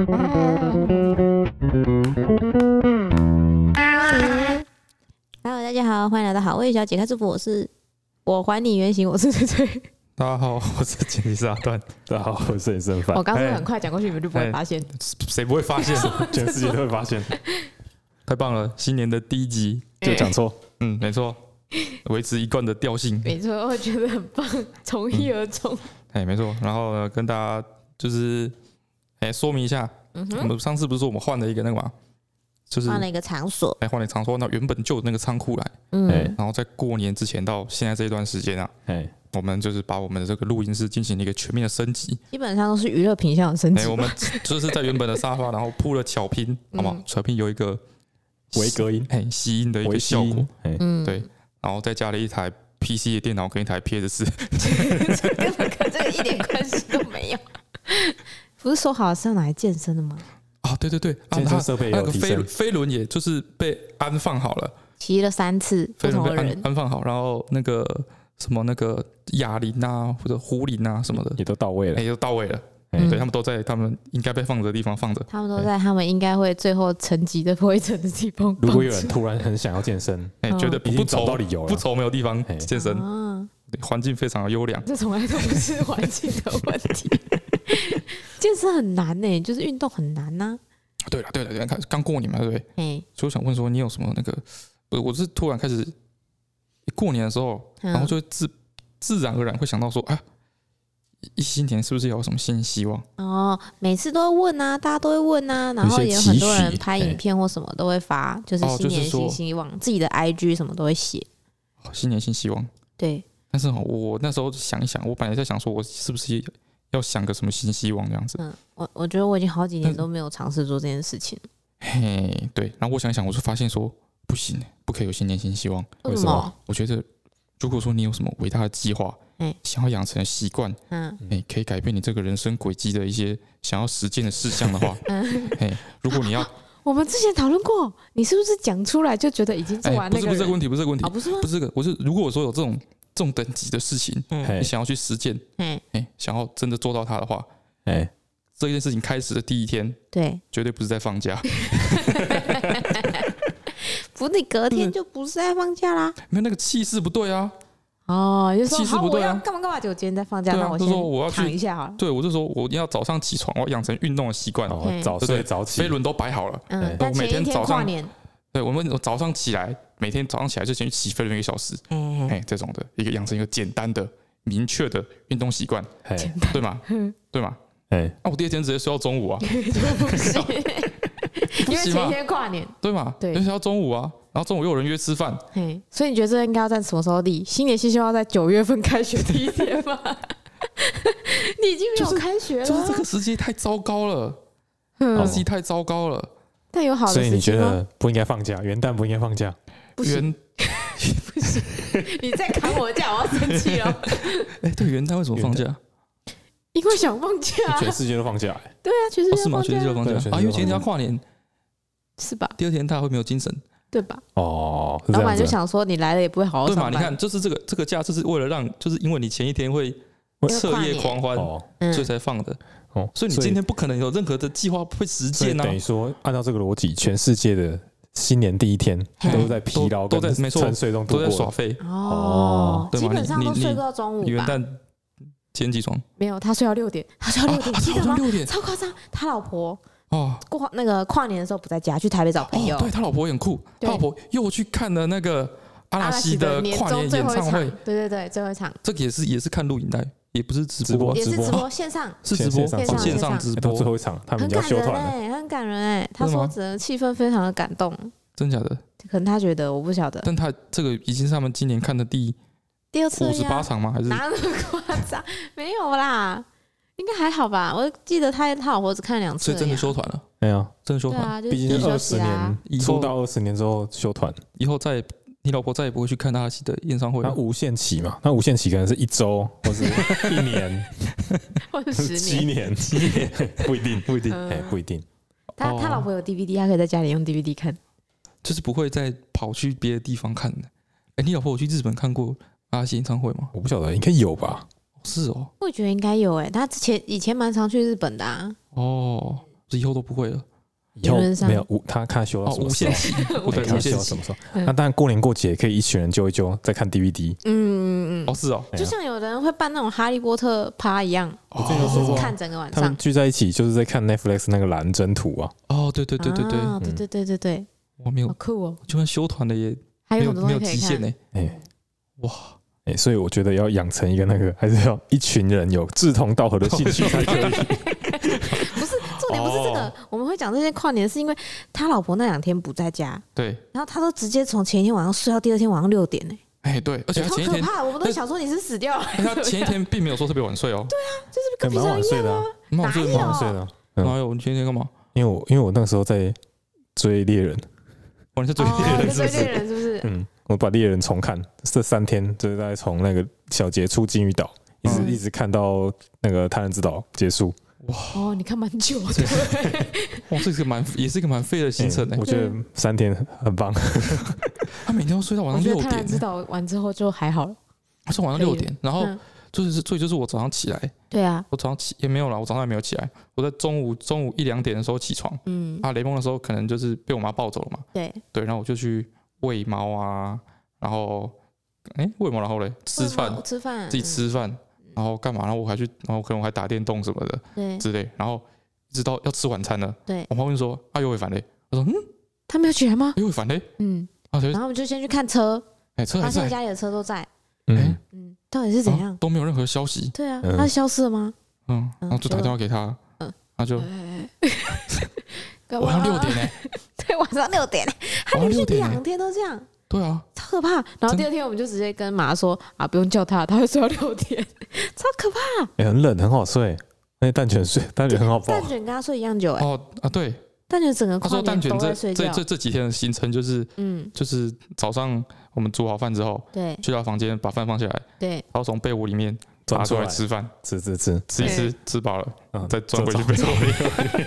Hello，大家好，欢迎来到好味小姐开祝福，我是我还你原形，我是翠翠。大家好，我是剪辑师阿段。大家好，我是李胜凡。我刚刚很快讲过去，你们就不会发现。谁不会发现？全世界都会发现。太棒了！新年的第一集就讲错，嗯，没错，维持一贯的调性。没错，我觉得很棒，从一而终。哎，没错。然后呢，跟大家就是哎说明一下，我们上次不是说我们换了一个那个嘛？就是换了一个场所，哎，换了场所，那原本就有那个仓库来，嗯，然后在过年之前到现在这一段时间啊，哎，我们就是把我们的这个录音室进行了一个全面的升级，基本上都是娱乐品项的升级。哎，我们 就是在原本的沙发，然后铺了巧拼，好吗？巧拼有一个微隔音，哎，吸音的一个效果，嗯，对，然后再加了一台 PC 的电脑跟一台 PS，根本跟这个一点关系都没有。不是说好是要拿来健身的吗？啊，对对对，健身设备也有提升，飞飞轮也就是被安放好了，骑了三次，飞轮被安安放好，然后那个什么那个哑铃啊或者壶铃啊什么的。也都到位了，也都到位了，对，他们都在他们应该被放着的地方放着，他们都在他们应该会最后沉积的灰尘的地方。如果有人突然很想要健身，哎，觉得不愁到理由了，不愁没有地方健身，环境非常的优良，这从来都不是环境的问题。健身很难呢、欸，就是运动很难呐、啊。对了，对了，对了，看刚过年嘛，对不对？哎，所以我想问说，你有什么那个？我我是突然开始过年的时候，然后就自自然而然会想到说，啊，一新年是不是有什么新希望？哦，每次都会问啊，大家都会问啊，然后也有很多人拍影片或什么都会发，就是新年新希望，自己的 IG 什么都会写。新年新希望，对。但是我那时候想一想，我本来在想说，我是不是要想个什么新希望这样子？嗯，我我觉得我已经好几年都没有尝试做这件事情。嘿，对。然后我想想，我就发现说，不行，不可以有新年新希望。为什么？我觉得，如果说你有什么伟大的计划，哎，想要养成习惯，嗯，哎，可以改变你这个人生轨迹的一些想要实践的事项的话，嗯，哎，如果你要，我们之前讨论过，你是不是讲出来就觉得已经做完了？不是，不是这个问题，不是这个问题，不是？不是这个，我是如果我说有这种。这种等级的事情，你想要去实践，哎，想要真的做到它的话，哎，这件事情开始的第一天，对，绝对不是在放假，不，你隔天就不是在放假啦，没有那个气势不对啊，哦，气势不对啊，干嘛干嘛？就今天在放假，那我就说我要躺一下好了，对，我就说我要早上起床，我要养成运动的习惯，早睡早起，飞轮都摆好了，嗯，我每天早上，对，我们早上起来。每天早上起来就先去骑飞轮一个小时，哎，这种的一个养成一个简单的、明确的运动习惯，对吗？对吗？哎，那我第二天直接睡到中午啊，不行，因为前天跨年，对吗？对，睡到中午啊，然后中午又有人约吃饭，所以你觉得这应该要在什么时候立？新年新希望在九月份开学第一天吗？你已经没有开学了，就是这个时机太糟糕了，时机太糟糕了。但有好的，所以你觉得不应该放假？元旦不应该放假？不行，不行！你再砍我的假，我要生气了。哎，对，元旦为什么放假？因为想放假。全世界都放假。对啊，全世界是吗？全世界都放假啊？因为前天要跨年，是吧？第二天他会没有精神，对吧？哦，老板就想说你来了也不会好好。对嘛？你看，就是这个这个假，就是为了让，就是因为你前一天会彻夜狂欢，所以才放的。哦，所以你今天不可能有任何的计划会实践呢。等于说，按照这个逻辑，全世界的。新年第一天都在疲劳，都在没错，沉睡中都在耍废哦，基本上都睡到中午。元旦几点起床？没有，他睡到六点，他睡到六点，记得吗？超夸张！他老婆哦，过那个跨年的时候不在家，去台北找朋友。对他老婆也很酷，他老婆又去看了那个阿拉西的跨年演唱会。对对对，最后一场。这个也是也是看录影带。也不是直播，也是直播线上，是直播线上直播。最后一场，他们要休团了，很感人哎，他说整个气氛非常的感动。真假的？可能他觉得我不晓得。但他这个已经是他们今年看的第第二次五十八场吗？还是哪那么夸张？没有啦，应该还好吧。我记得他他老婆只看两次，所以真的休团了。没有，真的休团。毕竟二十年出道二十年之后休团，以后再。你老婆再也不会去看阿拉西的演唱会。那无限期嘛？那无限期可能是一周，或是 一年，或者十七年，七年不一定，不一定，哎，不一定。他他老婆有 DVD，他可以在家里用 DVD 看，就是不会再跑去别的地方看的。哎，你老婆有去日本看过阿拉西演唱会吗？我不晓得，应该有吧？是哦，我觉得应该有。哎，他之前以前蛮常去日本的啊。哦，这以后都不会了。以后没有无他看修到无限期，我对无限期。什么时候？那当然过年过节可以一群人揪一揪，再看 DVD。嗯嗯嗯，哦是哦，就像有的人会办那种哈利波特趴一样，就是看整个晚上。他们聚在一起就是在看 Netflix 那个蓝针图啊。哦，对对对对对，对。对对对对，我没有好酷哦，就算修团的也还有没有极限呢。哎，哇，哎，所以我觉得要养成一个那个，还是要一群人有志同道合的兴趣才可以。也不是这个，我们会讲这些跨年，是因为他老婆那两天不在家，对，然后他都直接从前一天晚上睡到第二天晚上六点呢。哎，对，而且他前一天，好可怕，我们都想说你是死掉了。他前一天并没有说特别晚睡哦。对啊，就是跟平常一样啊。蛮晚睡的，蛮晚睡的。哪有？你前一天干嘛？因为我因为我那个时候在追猎人，我是追猎人，追猎人是不是？嗯，我把猎人重看，这三天就是在从那个小杰出金鱼岛，一直一直看到那个贪婪之岛结束。哇。哦，你看蛮久的，哇，这是个蛮也是一个蛮废的行程呢。我觉得三天很棒，他每天都睡到晚上六点。他知道完之后就还好了。他说晚上六点，然后就是所以就是我早上起来，对啊，我早上起也没有了，我早上也没有起来，我在中午中午一两点的时候起床，嗯，啊，雷梦的时候可能就是被我妈抱走了嘛，对。对，然后我就去喂猫啊，然后哎喂猫，然后嘞吃饭。吃饭。自己吃饭。然后干嘛？然后我还去，然后可能我还打电动什么的，对，之类。然后一直到要吃晚餐了，对。我妈问说：“啊尤伟凡嘞？”我说：“嗯，他没有起来吗？”尤伟凡嘞？嗯。然后我们就先去看车，哎，车还在，家里的车都在。嗯嗯，到底是怎样？都没有任何消息。对啊，他消失了吗？嗯，然后就打电话给他，嗯，他就 晚上六点呢？对，晚上六点，他连续两天都这样。对啊，超可怕。然后第二天我们就直接跟妈说啊，不用叫他，他会睡到六点，超可怕。也很冷，很好睡。那蛋卷睡，蛋卷很好抱。蛋卷跟他睡一样久哎。哦啊，对。蛋卷整个跨年都在睡觉。这这这几天的行程就是，嗯，就是早上我们煮好饭之后，对，去到房间把饭放下来，对，然后从被窝里面抓出来吃饭，吃吃吃，吃一吃，吃饱了，嗯，再钻回去被窝里。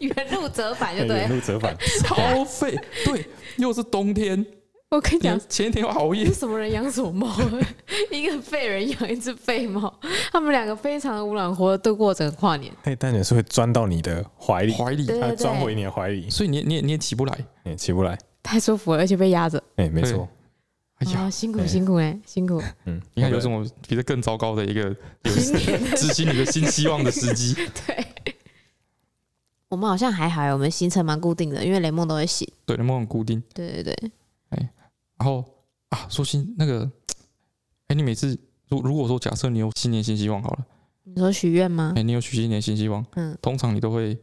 原路折返就对，原路折返，超费。对，又是冬天。我跟你讲，前一天我熬夜。什么人养什么猫？一个废人养一只废猫，他们两个非常的无卵活的度过整个跨年。哎，但也是会钻到你的怀里，怀里，它钻回你的怀里，所以你你也你也起不来，也，起不来，太舒服了，而且被压着。哎，没错。哎呀，辛苦辛苦哎，辛苦。嗯，你看有什么比这更糟糕的一个 执行你的新希望的时机？对，我们好像还好，我们行程蛮固定的，因为雷梦都会醒。对，雷梦很固定。对对对。哎。然后啊，说新那个，哎，你每次如如果说假设你有新年新希望好了，你说许愿吗？哎，你有许新年新希望？嗯，通常你都会，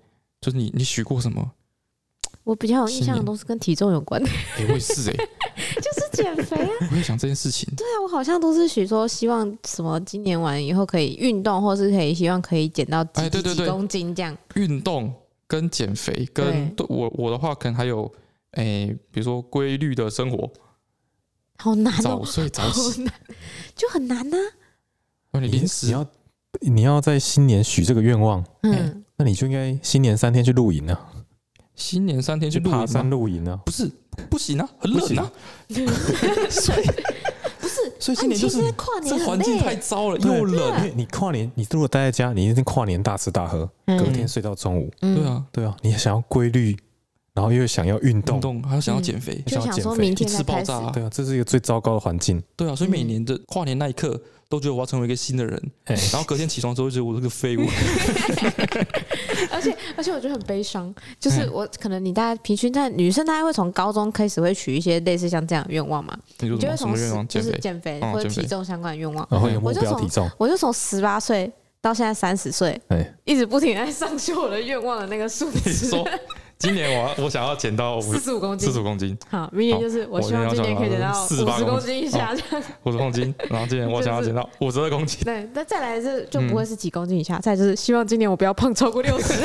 就是你你许过什么？我比较有印象的都是跟体重有关的。哎，我也是哎，就是减肥啊。我会想这件事情。对啊，我好像都是许说希望什么，今年完以后可以运动，或是可以希望可以减到几几几公斤这样。运动跟减肥跟我我的话，可能还有哎，比如说规律的生活。好难哦，早睡早起就很难呢。你临时你要你要在新年许这个愿望，嗯，那你就应该新年三天去露营啊。新年三天去爬山露营啊？不是，不行啊，很冷啊。所以不是，所以今年就是跨年，这环境太糟了，又冷。因为你跨年，你如果待在家，你一定跨年大吃大喝，隔天睡到中午。对啊，对啊，你想要规律。然后又想要运动，运动还要想要减肥，就想说明天一次爆炸，对啊，这是一个最糟糕的环境。对啊，所以每年的跨年那一刻，都觉得我要成为一个新的人，然后隔天起床之后，觉得我是个废物。而且 而且我觉得很悲伤，就是我可能你大家平均在女生，大概会从高中开始会许一些类似像这样的愿望嘛？你就会从就是减肥或者体重相关的愿望，然后有目标体重，我就从十八岁到现在三十岁，一直不停在上修我的愿望的那个数字。今年我我想要减到 四十五公斤，四十五公斤。好，明年就是我希望今年可以减到四十公斤以下。五十公斤，然后今年我想要减到五十二公斤。对，那再来是就不会是几公斤以下，再就是希望今年我不要胖超过六十。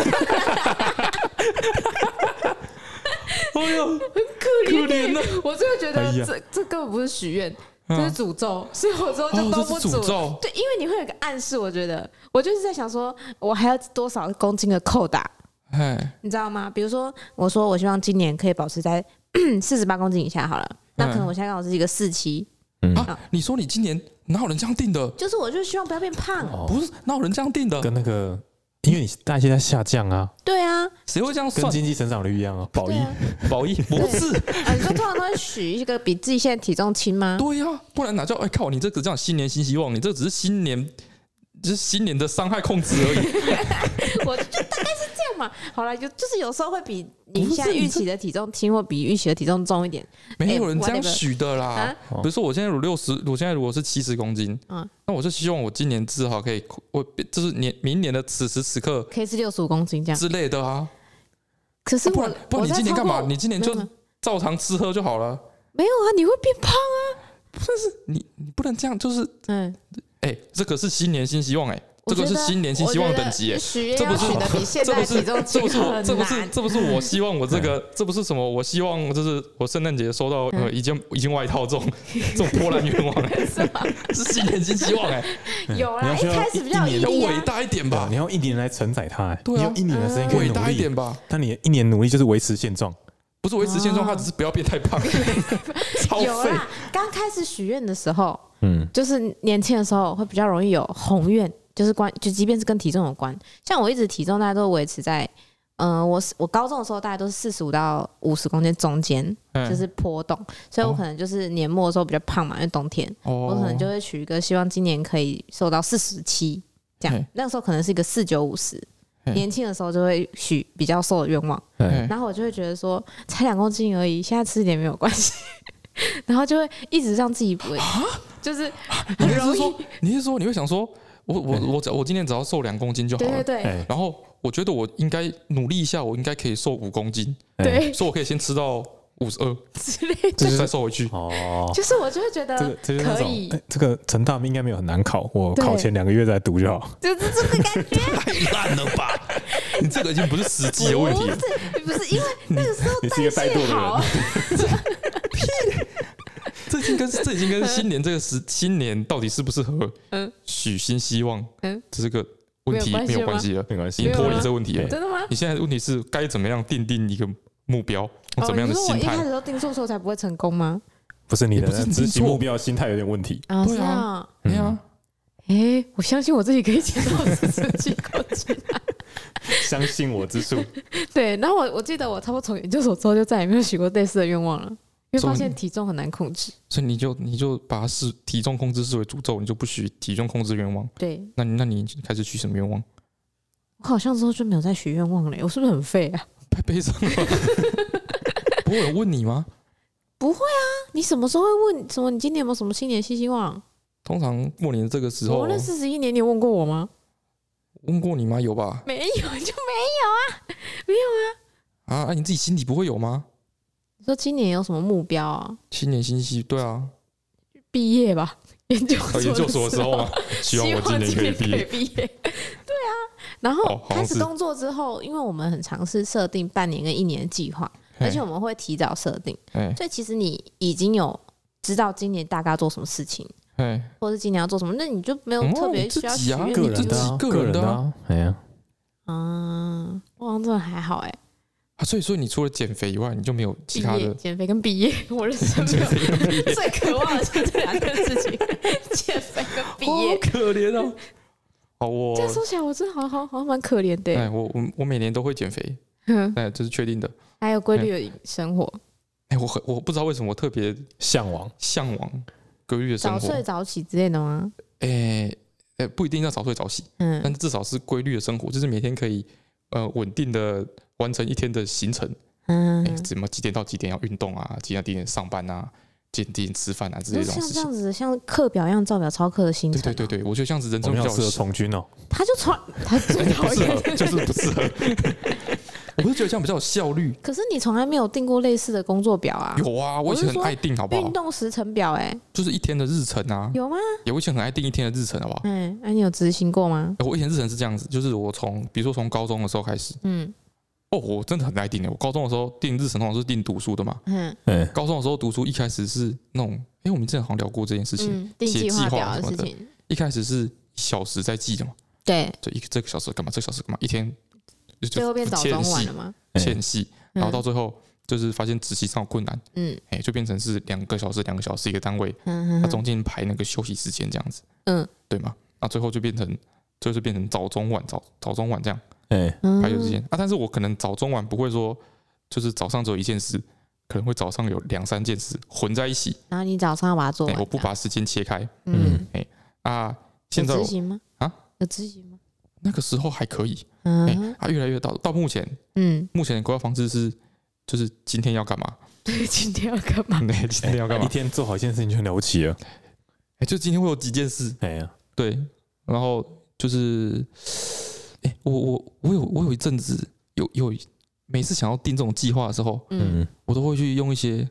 哎呦，很可怜，我真的觉得这这根本不是许愿，这是诅咒，所以我之后就都不诅咒。对，因为你会有个暗示，我觉得我就是在想说，我还要多少公斤的扣打。你知道吗？比如说，我说我希望今年可以保持在 四十八公斤以下好了，那可能我现在刚好是一个四七。啊，你说你今年哪有人这样定的？就是我就希望不要变胖。不是哪有人这样定的？跟那个因为你代谢在下降啊。对啊，谁会这样算？跟经济成长率一样啊。保一，保一 不是啊？你说通常都会许一个比自己现在体重轻吗？对呀，不然哪叫哎靠？你这个这样新年新希望，你这只是新年。只是新年的伤害控制而已，我就大概是这样嘛。好了，就就是有时候会比你现在预期的体重轻，或比预期的体重重一点。没有人这样许的啦。比如说，我现在有六十，我现在如果是七十公斤，嗯，那我就希望我今年至少可以，我就是年明年的此时此刻可以是六十五公斤这样之类的啊。可是不然不然，你今年干嘛？你今年就照常吃喝就好了。没有啊，你会变胖啊。不是你，你不能这样，就是嗯。哎、欸，这个是新年新希望哎、欸，这个是新年新希望等级哎、欸，这不是的 比现在体重轻很难，这不是这不是我希望我这个，这不是什么我希望就是我圣诞节收到呃一件一件外套这种 这种破烂愿望哎，是新年新希望哎，有啊，一开始比较要伟大一点吧，你要一年来承载它哎，你要一年的时间可以伟大一点吧，但你一年努力就是维持现状，不是维持现状，它只是不要变太胖，超废。刚开始许愿的时候。嗯，就是年轻的时候会比较容易有宏愿，就是关就即便是跟体重有关，像我一直体重大概都维持在，嗯、呃，我我高中的时候大概都是四十五到五十公斤中间，就是波动，所以我可能就是年末的时候比较胖嘛，因为冬天，我可能就会取一个希望今年可以瘦到四十七这样，那个时候可能是一个四九五十，年轻的时候就会许比较瘦的愿望，然后我就会觉得说才两公斤而已，现在吃一点没有关系。然后就会一直让自己不会，就是你是说，你是说你会想说，我我我我今天只要瘦两公斤就好了，对对对。然后我觉得我应该努力一下，我应该可以瘦五公斤，对，所以我可以先吃到五十二之类的，再瘦回去。哦，就是我就会觉得可以。这个成大应该没有很难考，我考前两个月再读就好。就是这个感觉。太烂了吧？你这个已经不是实际的问题了，不是因为那个时候代谢好。这已经跟这已经跟新年这个时新年到底适不适合许新希望，嗯，这是个问题没有关系了，没关系，已经脱离这个问题了。真的吗？你现在的问题是该怎么样定定一个目标，怎么样的心态？一开始都定错错才不会成功吗？不是你的执行目标心态有点问题啊？对啊，没有。哎，我相信我自己可以减到四十几公斤。相信我之术。对，然后我我记得我差不多从研究所之后就再也没有许过类似的愿望了。因为发现体重很难控制，所以你就你就把它视体重控制视为诅咒，你就不许体重控制愿望。对，那那你开始许什么愿望？我好像之后就没有再许愿望了，我是不是很废啊？太悲伤了。不会有问你吗？不会啊，你什么时候会问什么？你今年有没有什么新年新希望？通常过年这个时候，我那四十一年，你有问过我吗？问过你吗？有吧？没有就没有啊，没有啊。啊，啊你自己心里不会有吗？说今年有什么目标啊？新年新希，对啊，毕业吧，研 究研究所的时候嘛，希望我今年可以毕业。对啊，然后开始工作之后，因为我们很尝试设定半年跟一年的计划，而且我们会提早设定，所以其实你已经有知道今年大概要做什么事情，或者今年要做什么，那你就没有特别需要许愿，个人的，个人的，哎呀，嗯，我好像真的还好哎。啊，所以说你除了减肥以外，你就没有其他的减肥跟毕业，我人生没有 最渴望的就是这两件事情，减肥跟毕业。好可怜哦！好，我这样说起来，我真的好好好像蛮可怜的。哎，我我我每年都会减肥，哎，这是确定的。还有规律的生活。哎，我很我不知道为什么我特别向往向往规律的生活，早睡早起之类的吗？哎哎，不一定要早睡早起，嗯，但至少是规律的生活，就是每天可以呃稳定的。完成一天的行程，嗯，怎么几点到几点要运动啊？几点到几点上班啊？几点几点吃饭啊？这些种像这样子，像课表一样照表抄课的行程。对对对对，我觉得这样子人生比较适合从军哦。他就从他最 讨厌，就是不适合。我不是觉得这样比较有效率。可是你从来没有定过类似的工作表啊？有啊，我以前很爱定，好不好？运动时程表，哎，就是一天的日程啊。有吗？有，我以前很爱定一天的日程，好不好？嗯，那你有执行过吗？我以前日程是这样子，就是我从，比如说从高中的时候开始，嗯。哦，我真的很爱定的。我高中的时候定日程，通常是定读书的嘛。嗯，高中的时候读书，一开始是那种，哎，我们之前好像聊过这件事情，写计划什么的。一开始是小时在记的嘛。对，就一个这个小时干嘛，这个小时干嘛，一天最后变早中晚了吗？欠细，然后到最后就是发现执行上有困难，嗯，哎，就变成是两个小时，两个小时一个单位，嗯，它中间排那个休息时间这样子，嗯，对吗？那最后就变成就是变成早中晚早早中晚这样，哎，排休时间啊。但是我可能早中晚不会说，就是早上只有一件事，可能会早上有两三件事混在一起。然后你早上要把它做完，我不把时间切开。嗯，哎啊，现在执行吗？啊，有执行吗？那个时候还可以。嗯，啊，越来越到到目前，嗯，目前的规划方式是，就是今天要干嘛？对，今天要干嘛？对，今天要干嘛？一天做好一件事情就很了不起了。哎，就今天会有几件事？哎呀，对，然后就是，哎，我我我有我有一阵子有有每次想要定这种计划的时候，嗯，我都会去用一些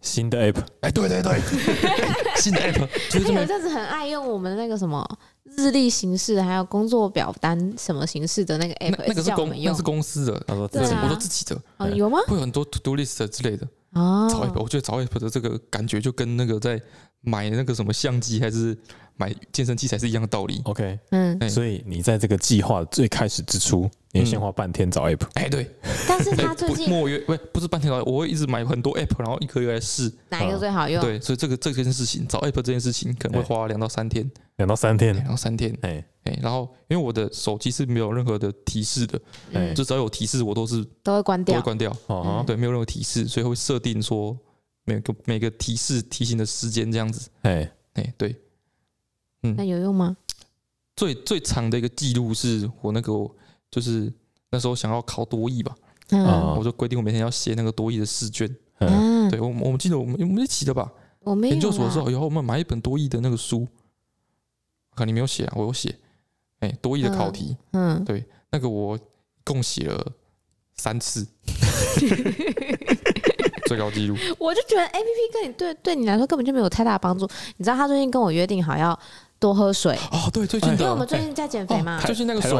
新的 app。哎，对对对，新的 app。他有一阵子很爱用我们那个什么。日历形式，还有工作表单什么形式的那个 app，那个是公，那是公司的。他说：“对啊，我都自己的。”哦，有吗？会有很多 to do list 之类的。哦，找 app，我觉得找 app 的这个感觉就跟那个在买那个什么相机还是买健身器材是一样的道理。OK，嗯，所以你在这个计划最开始之初，你先花半天找 app。哎，对。但是他最近莫约不不是半天找，我会一直买很多 app，然后一个一个来试。哪一个最好用。对，所以这个这件事情找 app 这件事情可能会花两到三天。两到三天，两到三天，哎。哎，然后因为我的手机是没有任何的提示的，哎，就只要有提示我都是都会关掉，都会关掉，哦，对，没有任何提示，所以会设定说每个每个提示提醒的时间这样子，哎哎，对，嗯，那有用吗？最最长的一个记录是我那个就是那时候想要考多益吧，啊，我就规定我每天要写那个多益的试卷，嗯，对我我们记得我们我们一起的吧。我没。研究所的时候，以后我们买一本多益的那个书。看你没有写啊，我有写。哎，多益的考题，嗯，对，那个我共写了三次，最高纪录。我就觉得 APP 跟你对对你来说根本就没有太大帮助。你知道他最近跟我约定好要多喝水。哦，对，最近因为我们最近在减肥嘛，就是那个水，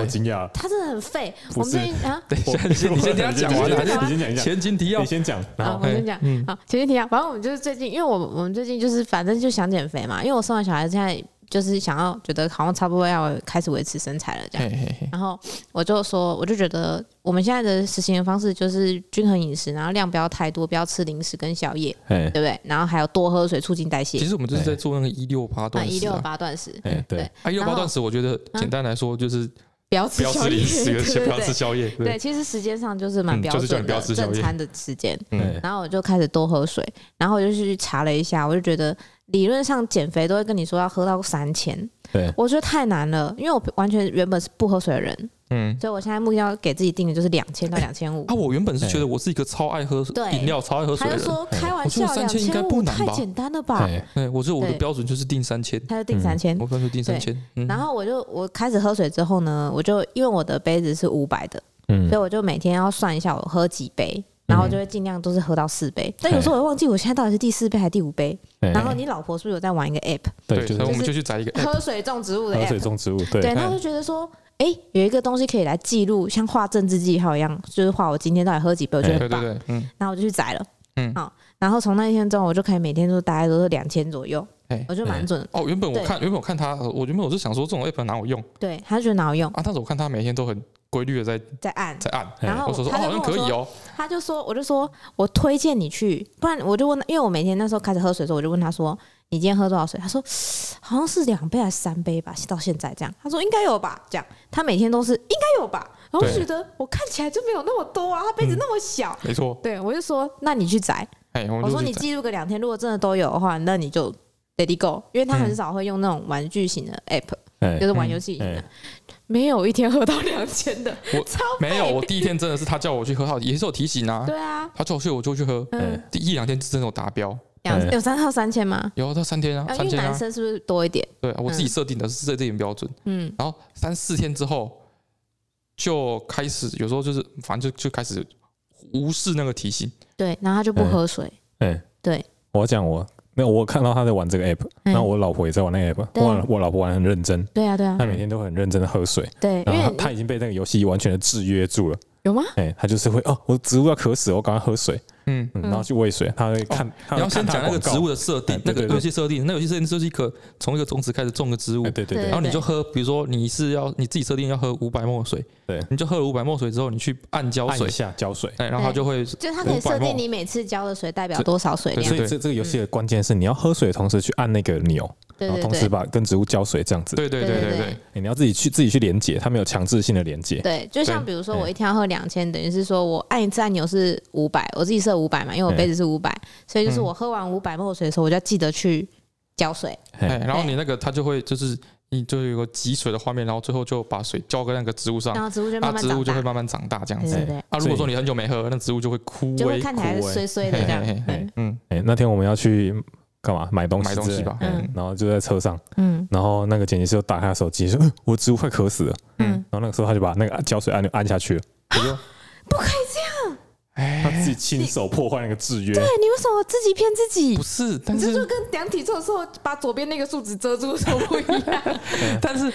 他真的很废。我们最近啊，等一下，你先你先听他讲完，你先讲。一下前情提要，你先讲，好，我先讲，好，前情提要。反正我们就是最近，因为我我们最近就是反正就想减肥嘛，因为我生完小孩现在。就是想要觉得好像差不多要开始维持身材了这样，然后我就说，我就觉得我们现在的实行的方式就是均衡饮食，然后量不要太多，不要吃零食跟宵夜，对不对？然后还有多喝水，促进代谢。其实我们就是在做那个一六八断食，一六八断食，对，一六八断食，我觉得简单来说就是不要吃零食，不要吃宵夜。对，其实时间上就是蛮标准的正餐的时间。然后我就开始多喝水，然后我就去查了一下，我就觉得。理论上减肥都会跟你说要喝到三千，对，我觉得太难了，因为我完全原本是不喝水的人，嗯，所以我现在目标给自己定的就是两千到两千五。啊，我原本是觉得我是一个超爱喝饮料、超爱喝水的人。他就说开玩笑，两千应该不难吧？太简单了吧？对，我觉得我的标准就是定三千，他就定三千，我标准定三千。然后我就我开始喝水之后呢，我就因为我的杯子是五百的，嗯，所以我就每天要算一下我喝几杯。然后就会尽量都是喝到四杯，但有时候我会忘记我现在到底是第四杯还是第五杯。然后你老婆是不是有在玩一个 app？对，就是我们就去找一个喝水种植物的 app。喝水种植物，对。对，然后就觉得说，哎，有一个东西可以来记录，像画政治记号一样，就是画我今天到底喝几杯，我觉得很棒。嗯。然后我就去载了，嗯，好。然后从那一天之后，我就可以每天都大概都是两千左右，我觉得蛮准。哦，原本我看，原本我看他，我原本我是想说这种 app 哪有用？对，他就觉得哪有用啊？但是我看他每天都很。规律的在在按。在按，然后我说说好像可以哦，他就说我就说我推荐你去，不然我就问，因为我每天那时候开始喝水的时候，我就问他说你今天喝多少水？他说好像是两杯还是三杯吧，到现在这样。他说应该有吧，这样。他每天都是应该有吧。然后我觉得我看起来就没有那么多啊，他杯子那么小，没错。对，我就说那你去载，我说你记录个两天，如果真的都有的话，那你就 let it go，因为他很少会用那种玩具型的 app，就是玩游戏赢的。没有一天喝到两千的，我 超没有。我第一天真的是他叫我去喝，好也是有提醒啊。对啊，他叫我去我就去喝。第一两天真的有达标，两有三到三千吗？有到三天啊，三千啊。男生是不是多一点？对，我自己设定的是这点标准。嗯，然后三四天之后就开始，有时候就是反正就就开始无视那个提醒。对，然后他就不喝水。哎，对，我讲我。没有，我看到他在玩这个 app，然后我老婆也在玩那个 app，我我老婆玩很认真，对啊对啊，她每天都很认真的喝水，对，然后她已经被那个游戏完全的制约住了，有吗？哎，她就是会哦，我植物要渴死，我赶快喝水，嗯，然后去喂水，他会看。你要先讲那个植物的设定，那个游戏设定，那游戏设定就是一颗从一个种子开始种个植物，对对对。然后你就喝，比如说你是要你自己设定要喝五百墨水，对，你就喝了五百墨水之后，你去按浇水，下浇水，哎然后它就会，就它可以设定你每次浇的水代表多少水量。所以这这个游戏的关键是你要喝水的同时去按那个钮，然后同时把跟植物浇水这样子。对对对对对，你要自己去自己去连接，它没有强制性的连接。对，就像比如说我一天要喝两千，等于是说我按一次按钮是五百，我自己设五百嘛，因为我杯子是五百，所以就是我喝完五百墨水的时候，我就要记得去浇水。然后你那个它就会就是你就有个积水的画面，然后最后就把水浇在那个植物上，然后植物就慢慢植物就会慢慢长大这样子。啊，如果说你很久没喝，那植物就会枯萎，就会看起来衰衰的这样。嗯，哎，那天我们要去干嘛？买东西，买东西吧。嗯，然后就在车上，嗯，然后那个剪辑师就打开手机说：“我植物快渴死了。”嗯，然后那个时候他就把那个浇水按钮按下去了。我说：“ 不可以这样。”他自己亲手破坏那个制约，对，你为什么自己骗自己？不是，但是这就跟量体重的时候把左边那个数值遮住的时候不一样。但是，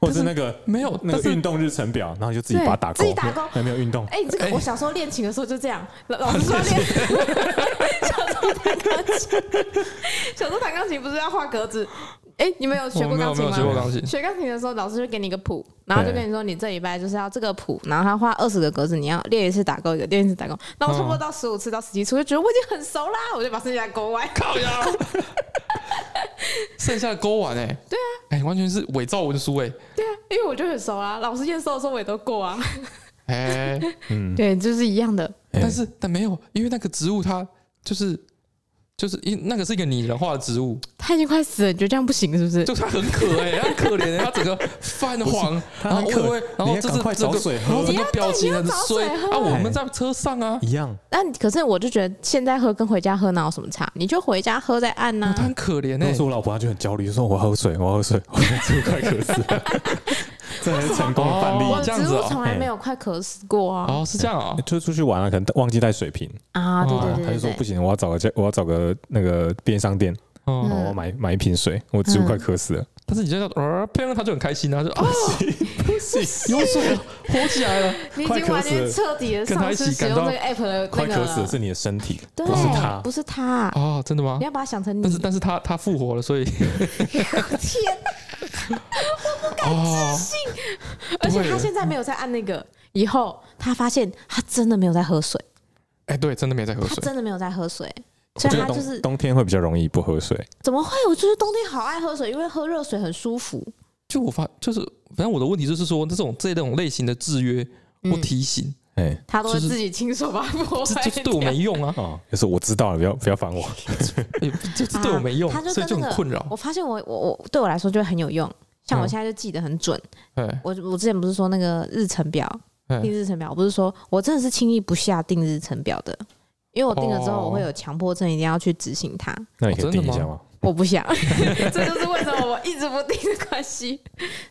或是那个没有那个运动日程表，然后就自己把它打勾，自己打勾，还没有运动。哎，这个我小时候练琴的时候就这样，老师说练，小时候弹钢琴，小时候弹钢琴不是要画格子？哎，你们有学过钢琴吗？学过钢琴。学钢琴的时候，老师就给你一个谱，然后就跟你说，你这礼拜就是要这个谱，然后他画二十个格子，你要练一次打勾一个，练一次打勾。然后我差不多到十五次到十七次，我就觉得我已经很熟啦，我就把剩下的勾完。靠呀！剩下的勾完哎。对啊。哎，完全是伪造文书哎。对啊，因为我就很熟啊，老师验收的时候我也都过啊。哎，嗯，对，就是一样的。但是但没有，因为那个植物它就是。就是一那个是一个拟人化的植物，它已经快死了，你觉得这样不行是不是？就它很可哎，它很可怜，它整个泛黄，然后微然后这是这个，然后整个表情很衰啊。我们在车上啊，一样。那可是我就觉得现在喝跟回家喝哪有什么差？你就回家喝再按呐。它很可怜哎，当时我老婆她就很焦虑，说我喝水，我喝水，我这个快渴死了。这是成功的范例，这样子从来没有快渴死过。啊！哦，是这样啊，就出去玩了，可能忘记带水瓶。啊，对对对，他就说不行，我要找个我要找个那个便利商店，我买买一瓶水，我植物快渴死了。但是你这样呃，配上他就很开心啊，就啊，不行，有水活起来了，你已经完全彻底的丧失使用这个 app 的快渴死的是你的身体，不是他，不是他。啊，真的吗？你要把它想成你，但是但是他他复活了，所以 天。我不敢置信，而且他现在没有在按那个。以后他发现他真的没有在喝水。哎，对，真的没有在喝水，真的没有在喝水。所以他就是冬天会比较容易不喝水。怎么会？我就是冬天好爱喝水，因为喝热水很舒服。就我发，就是反正我的问题就是说，这种这种类型的制约或提醒，哎，他都会自己亲手把它破坏，就是对我没用啊。哦，就是我知道了，不要不要烦我。这对我没用，所以就很困扰。我发现我我我对我来说就很有用。像我现在就记得很准，我我之前不是说那个日程表定日程表，我不是说我真的是轻易不下定日程表的，因为我定了之后我会有强迫症，一定要去执行它。那你可以定一下吗？我不想，这就是为什么我一直不定的关系。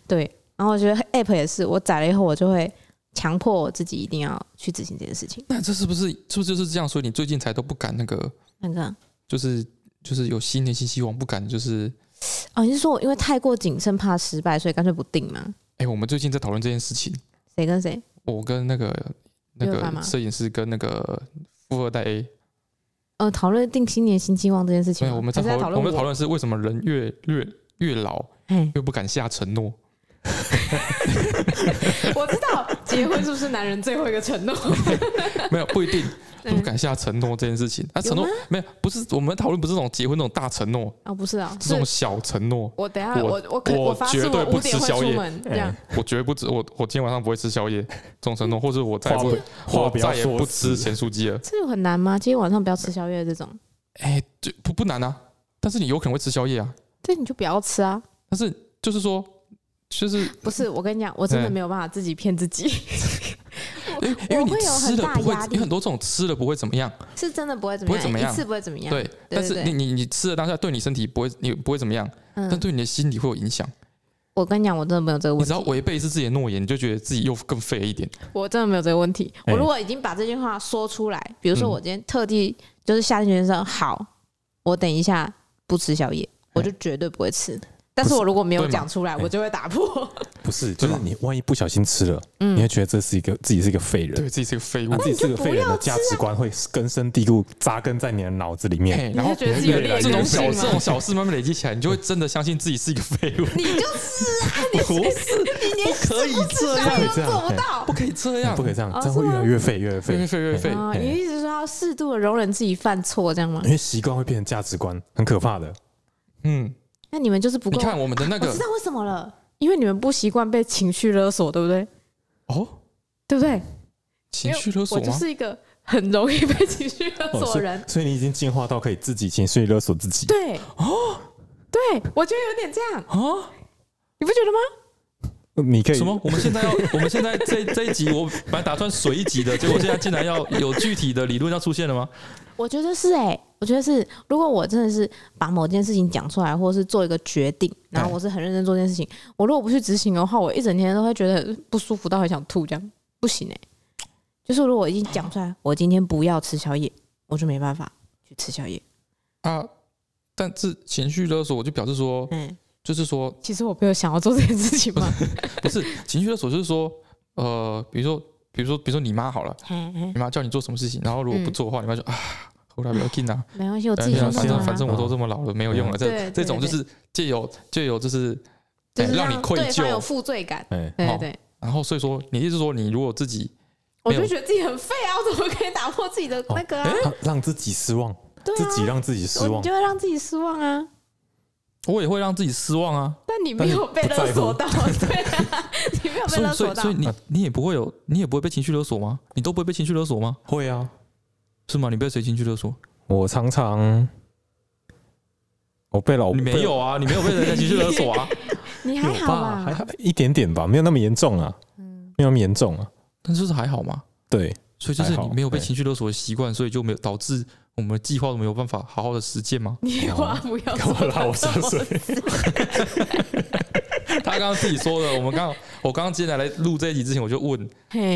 对，然后我觉得 App 也是，我载了以后我就会强迫我自己一定要去执行这件事情。那这是不是是不是就是这样？所以你最近才都不敢那个那个，就是就是有新年新希望，不敢就是。哦，你是说我因为太过谨慎，怕失败，所以干脆不定吗？哎、欸，我们最近在讨论这件事情。谁跟谁？我跟那个那个摄影师跟那个富二代 A。呃，讨论定新年新希望这件事情。我们在讨论，我们讨论是为什么人越越越老，越不敢下承诺。我知道，结婚是不是男人最后一个承诺？没有，不一定。不敢下承诺这件事情，啊，承诺没有，不是我们讨论不是那种结婚那种大承诺啊，不是啊，这种小承诺。我等下我我我绝对不吃宵夜，这样我绝对不吃，我我今天晚上不会吃宵夜，这种承诺，或者我再不我再也不吃咸酥鸡了。这有很难吗？今天晚上不要吃宵夜这种？哎，就不不难啊，但是你有可能会吃宵夜啊，这你就不要吃啊。但是就是说，就是 不是我跟你讲，我真的没有办法自己骗自己。因为你吃了不会，有很多这种吃的不会怎么样，是真的不会怎么样，一次不会怎么样。对，但是你你你吃了当下对你身体不会，你不会怎么样，但对你的心理会有影响。我跟你讲，我真的没有这个问题。你只要违背是自己的诺言，你就觉得自己又更废了一点。我真的没有这个问题。我如果已经把这句话说出来，比如说我今天特地就是下定决心说好，我等一下不吃宵夜，我就绝对不会吃。但是我如果没有讲出来，我就会打破。不是，就是你万一不小心吃了，你会觉得这是一个自己是一个废人，对自己是个废物，自己是个废人的价值观会根深蒂固扎根在你的脑子里面。然后觉得自己这种小这种小事慢慢累积起来，你就会真的相信自己是一个废物。你就 是啊，你不是，你连可以这样都做不到，不可以这样，不可以这样，这样会越来越废，越来越废，越废越废。你意思是说要适度的容忍自己犯错，这样吗？因为习惯会变成价值观，很可怕的。嗯。那你们就是不够。你看我们的那个，我知道为什么了，因为你们不习惯被情绪勒索，对不对？哦，对不对？情绪勒索？我就是一个很容易被情绪勒索的人，哦，所以你已经进化到可以自己情绪勒索自己。对，哦，对，我觉得有点这样哦，你不觉得吗？你可以什么？我们现在要，我们现在这这一集，我本来打算水一集的，结果现在竟然要有具体的理论要出现了吗？我觉得是哎、欸，我觉得是，如果我真的是把某件事情讲出来，或者是做一个决定，然后我是很认真做这件事情，我如果不去执行的话，我一整天都会觉得不舒服到很想吐，这样不行哎、欸。就是如果我已经讲出来，我今天不要吃宵夜，我就没办法去吃宵夜啊。但是情绪勒索，我就表示说，嗯，就是说，其实我没有想要做这件事情嘛。不是情绪勒索，就是说，呃，比如说。比如说，比如说你妈好了，你妈叫你做什么事情，然后如果不做的话，你妈就啊，后来不要紧啊，没关系，我自己做。反正反正我都这么老了，没有用了。这这种就是借由借由就是让你愧疚，有负罪感。对对。然后所以说，你意思说，你如果自己，我就觉得自己很废啊，我怎么可以打破自己的那个啊？让自己失望，自己让自己失望，你就会让自己失望啊。我也会让自己失望啊，但你没有被勒索到，对啊，你没有被勒索到，所以你你也不会有，你也不会被情绪勒索吗？你都不会被情绪勒索吗？会啊，是吗？你被谁情绪勒索？我常常，我被老你没有啊，你没有被人家情绪勒索啊，你还好吧？还好一点点吧，没有那么严重啊，嗯，没有那么严重啊，但就是还好嘛，对，所以就是你没有被情绪勒索的习惯，所以就没有导致。我们的计划都没有办法好好的实践吗？你话不要给我拉我下水。他刚刚自己说的，我们刚我刚刚进来来录这一集之前，我就问，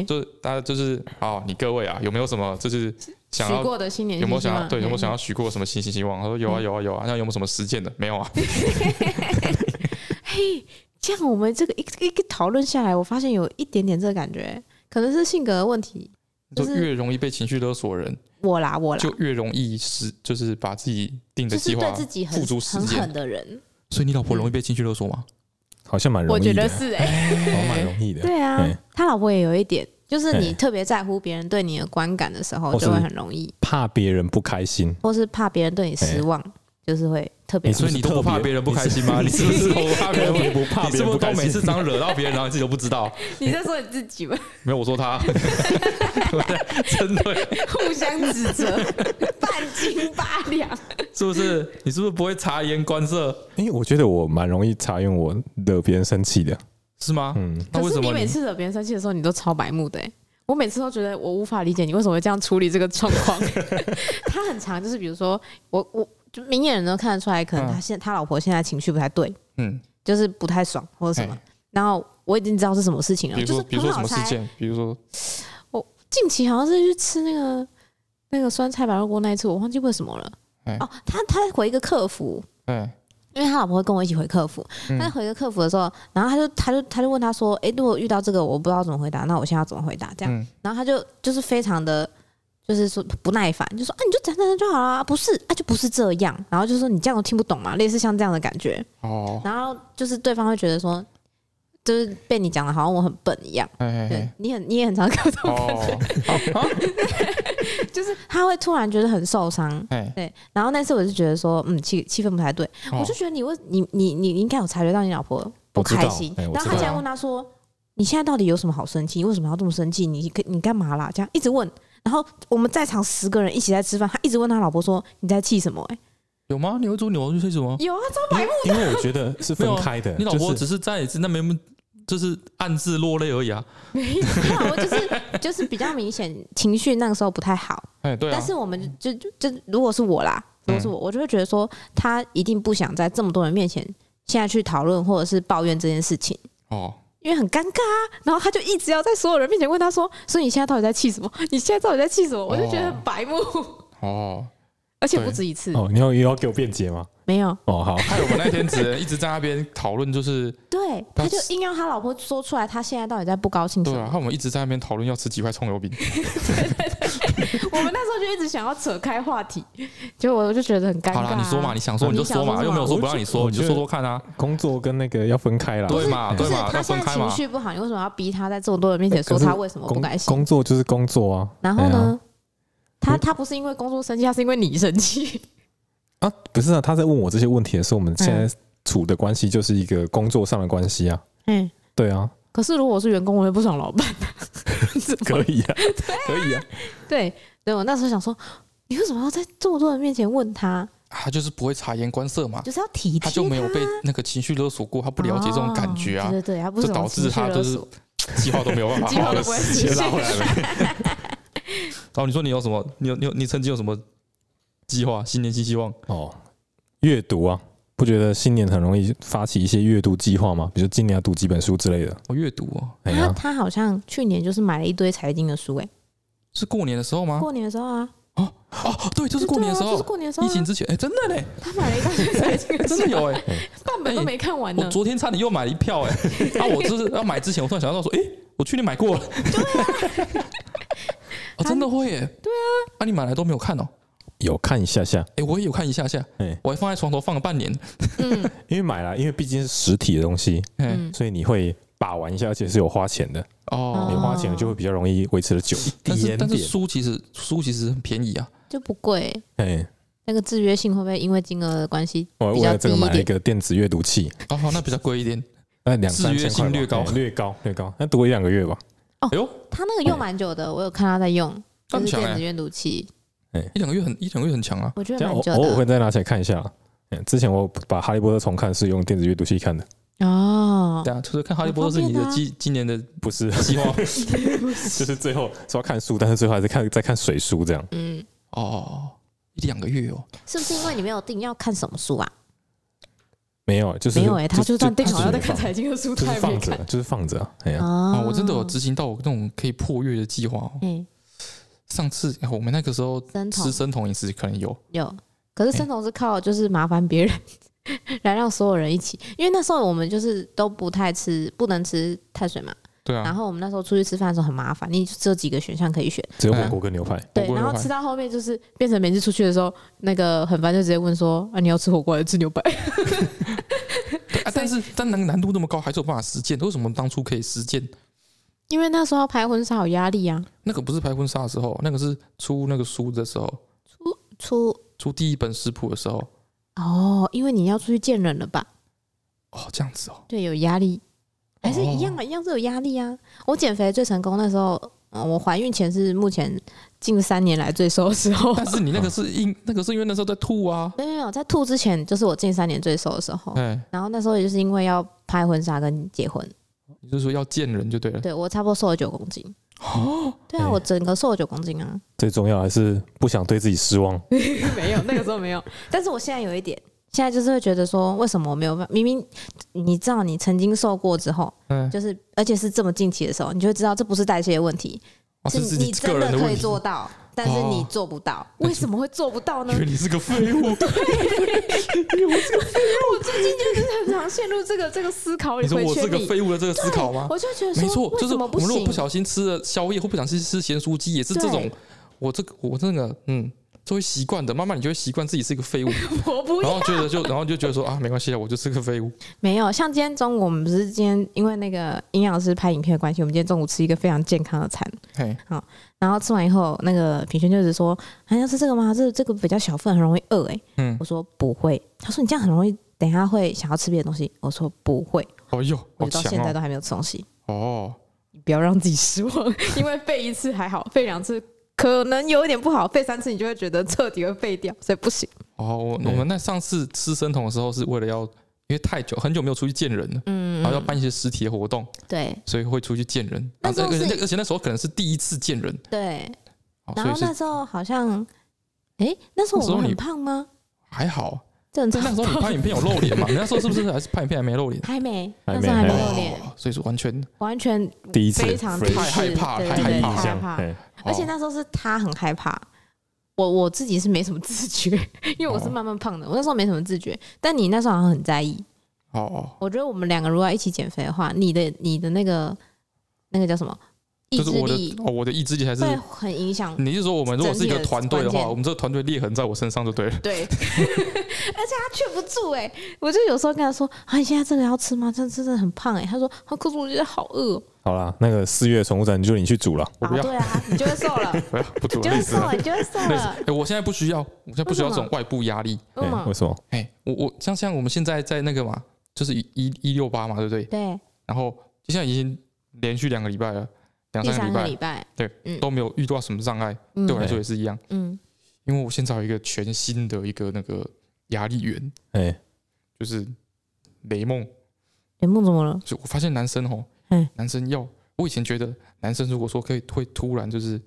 就大家就是啊，你各位啊，有没有什么就是想要许过的新年？有没有想要对？有没有想要许过什么新新希望？他说有啊有啊有啊。那有没有什么实践的？没有啊。嘿，这样我们这个一个一个讨论下来，我发现有一点点这个感觉，可能是性格的问题。就越容易被情绪勒索人，我啦我啦，就越容易是就是把自己定的计划付诸实践很的人。所以你老婆容易被情绪勒索吗？好像蛮容易的，我觉得是哎，蛮容易的。对啊，他老婆也有一点，就是你特别在乎别人对你的观感的时候，就会很容易怕别人不开心，或是怕别人对你失望。就是会特别，所以你都不怕别人不开心吗？你是不是都不怕别人不怕？你是不是都每次当惹到别人，然后你自己都不知道？你在说你自己吗？没有，我说他，针 对，互相指责，半斤八两，是不是？你是不是不会察言观色？因为我觉得我蛮容易察言，我惹别人生气的，是吗？嗯，可是你每次惹别人生气的时候，你都超白目的？我每次都觉得我无法理解你为什么会这样处理这个状况。他很常，就是比如说我我。就明眼人都看得出来，可能他现他老婆现在情绪不太对，嗯，就是不太爽或者什么。然后我已经知道是什么事情了，就是比如说什么事件，比如说我近期好像是去吃那个那个酸菜白肉锅那一次，我忘记为什么了。哦，他他回一个客服，嗯，因为他老婆会跟我一起回客服，他在回个客服的时候，然后他就他就他就问他说：“哎，如果遇到这个，我不知道怎么回答，那我现在要怎么回答？”这样，然后他就就是非常的。就是说不耐烦，就说啊，你就讲讲讲就好了，不是啊，就不是这样。然后就说你这样都听不懂嘛，类似像这样的感觉。哦。然后就是对方会觉得说，就是被你讲的好像我很笨一样。对，你很你也很常搞这种感觉。就是他会突然觉得很受伤。对。然后那次我就觉得说，嗯，气气氛不太对。我就觉得你为你你你应该有察觉到你老婆不开心。然后他竟然问他说，你现在到底有什么好生气？为什么要这么生气？你你干嘛啦？这样一直问。然后我们在场十个人一起在吃饭，他一直问他老婆说：“你在气什么？”哎，有吗？你会做牛去气什么？有啊，招白目的。因为我觉得是分开的，你老婆只是在那边就是暗自落泪而已啊。没有，我就是 就是比较明显情绪那个时候不太好。哎，对。但是我们就就就如果是我啦，如果是我，我就会觉得说他一定不想在这么多人面前现在去讨论或者是抱怨这件事情。哦。因为很尴尬啊，然后他就一直要在所有人面前问他说：“所以你现在到底在气什么？你现在到底在气什么？”我就觉得很白目。哦，而且不止一次。哦，你要你要给我辩解吗？没有。哦，好。还 有我们那天只能一直在那边讨论，就是 对，他就硬要他老婆说出来，他现在到底在不高兴什么？对啊，他我们一直在那边讨论要吃几块葱油饼。对 对对，我们那时候就一直想要扯开话题，结果我就觉得很尴尬。好了，你说嘛，你想说你就说嘛，又没有说不让你说，你就说说看啊。工作跟那个要分开啦，对嘛？对嘛？他现在情绪不好，你为什么要逼他在这么多人面前说他为什么不开心？工作就是工作啊。然后呢？他他不是因为工作生气，他是因为你生气 啊？不是啊，他在问我这些问题的时候，我们现在处的关系就是一个工作上的关系啊。嗯，对啊。可是如果我是员工，我也不爽老板。可以啊，可以啊。对，对我那时候想说，你为什么要在这么多人面前问他？他就是不会察言观色嘛，就是要体贴他，就没有被那个情绪勒索过，他不了解这种感觉啊。对对对，就导致他就是计划都没有办法好好的实现回来。然后你说你有什么？你有你有你曾经有什么计划？新年新希望哦，阅读啊，不觉得新年很容易发起一些阅读计划吗？比如今年要读几本书之类的。哦，阅读哦，他他好像去年就是买了一堆财经的书，哎，是过年的时候吗？过年的时候啊，哦哦，对，就是过年的时候，就是过年的时候，疫情之前，哎，真的嘞，他买了一大堆财经，真的有哎，半本都没看完呢。我昨天差点又买了一票哎，啊，我就是要买之前，我突然想到说，哎，我去年买过了。哦，真的会耶？对啊，那你买来都没有看哦？有看一下下，哎，我也有看一下下，哎，我还放在床头放了半年。嗯，因为买了，因为毕竟是实体的东西，嗯，所以你会把玩一下，而且是有花钱的哦。你花钱就会比较容易维持的久一点。但是但是书其实书其实很便宜啊，就不贵。哎，那个制约性会不会因为金额的关系？我为了这个买了一个电子阅读器，哦，那比较贵一点，那两三千块，略高略高略高，那读一两个月吧。哦，哎呦，他那个用蛮久的，我有看他在用，就是电子阅读器，哎，一两个月很一两个月很强啊。我觉得蛮久的。偶尔会再拿起来看一下。之前我把《哈利波特》重看是用电子阅读器看的。哦，对啊，就是看《哈利波特》是你的今今年的不是计划，就是最后说要看书，但是最后还是看在看水书这样。嗯，哦，一两个月哦，是不是因为你没有定要看什么书啊？没有，就是没有哎，他就算定好要在看财经的书，他也没看，就是放着。哎呀，啊，我真的有执行到我那种可以破月的计划。嗯，上次我们那个时候吃生酮饮食可能有有，可是生酮是靠就是麻烦别人来让所有人一起，因为那时候我们就是都不太吃，不能吃碳水嘛。对啊。然后我们那时候出去吃饭的时候很麻烦，你只有几个选项可以选，只有火锅跟牛排。对，然后吃到后面就是变成每次出去的时候，那个很烦就直接问说啊，你要吃火锅还是吃牛排？但是，但难难度那么高，还是有办法实践。为什么当初可以实践？因为那时候要拍婚纱有压力啊。那个不是拍婚纱的时候，那个是出那个书的时候，出出出第一本食谱的时候。哦，因为你要出去见人了吧？哦，这样子哦。对，有压力，还是一样啊，一样是有压力啊。我减肥最成功那时候，嗯，我怀孕前是目前。近三年来最瘦的时候，但是你那个是因 那个是因为那时候在吐啊，没有没有在吐之前就是我近三年最瘦的时候，对，然后那时候也就是因为要拍婚纱跟结婚，你就说要见人就对了，对我差不多瘦了九公斤，哦，对啊，我整个瘦了九公斤啊，最重要还是不想对自己失望，没有那个时候没有，但是我现在有一点，现在就是会觉得说为什么我没有办法，明明你知道你曾经瘦过之后，嗯，就是而且是这么近期的时候，你就会知道这不是代谢的问题。是你真的可以做到，但是你做不到，为什么会做不到呢？因为你是个废物。对，我是个废物。我最近就是很常陷入这个这个思考里。你说我是个废物的这个思考吗？我就觉得没错，就是我们如果不小心吃了宵夜，或不小心吃咸酥鸡，也是这种。我这个我这个嗯。就会习惯的，慢慢你就会习惯自己是一个废物，我不要，然后觉得就，然后就觉得说啊，没关系啊，我就是个废物。没有，像今天中午我们不是今天因为那个营养师拍影片的关系，我们今天中午吃一个非常健康的餐。嘿，好，然后吃完以后，那个品轩就是说，还要吃这个吗？这这个比较小份，很容易饿。哎，嗯，我说不会。他说你这样很容易，等一下会想要吃别的东西。我说不会。哦哟，我到现在都还没有吃东西。哦，你不要让自己失望，因为废一次还好，废两次。可能有一点不好，废三次你就会觉得彻底会废掉，所以不行。哦，我我们那上次吃生酮的时候，是为了要，因为太久很久没有出去见人了，嗯，然后要办一些实体的活动，对，所以会出去见人。而且而且那时候可能是第一次见人，对。然后那时候好像，哎，那时候我们很胖吗？还好，正常。那时候你拍影片有露脸吗？那时候是不是还是拍影片还没露脸？还没，那时候还没露脸，所以说完全完全第一次，非常太害怕，太害怕。而且那时候是他很害怕，我我自己是没什么自觉，因为我是慢慢胖的，我那时候没什么自觉，但你那时候好像很在意。哦，我觉得我们两个如果要一起减肥的话，你的你的那个那个叫什么？意志力哦，我的意志力还是会很影响。你是说我们如果是一个团队的话，我们这个团队裂痕在我身上就对了。对，而且他劝不住哎，我就有时候跟他说啊，你现在这个要吃吗？这真的很胖哎。他说啊，可是我觉得好饿。好啦，那个四月宠物展就你去煮了。我不要。对啊，你就会瘦了。不 要不煮了，就会瘦了，你就会瘦了。哎，我现在不需要，我现在不需要这种外部压力。为什么？哎，我我像像我们现在在那个嘛，就是一一一六八嘛，对不对？对。然后现在已经连续两个礼拜了。两三个礼拜，对，都没有遇到什么障碍，对我来说也是一样。嗯，因为我现在有一个全新的一个那个压力源，哎，就是雷梦。雷梦怎么了？就我发现男生哦，男生要，我以前觉得男生如果说可以会突然就是，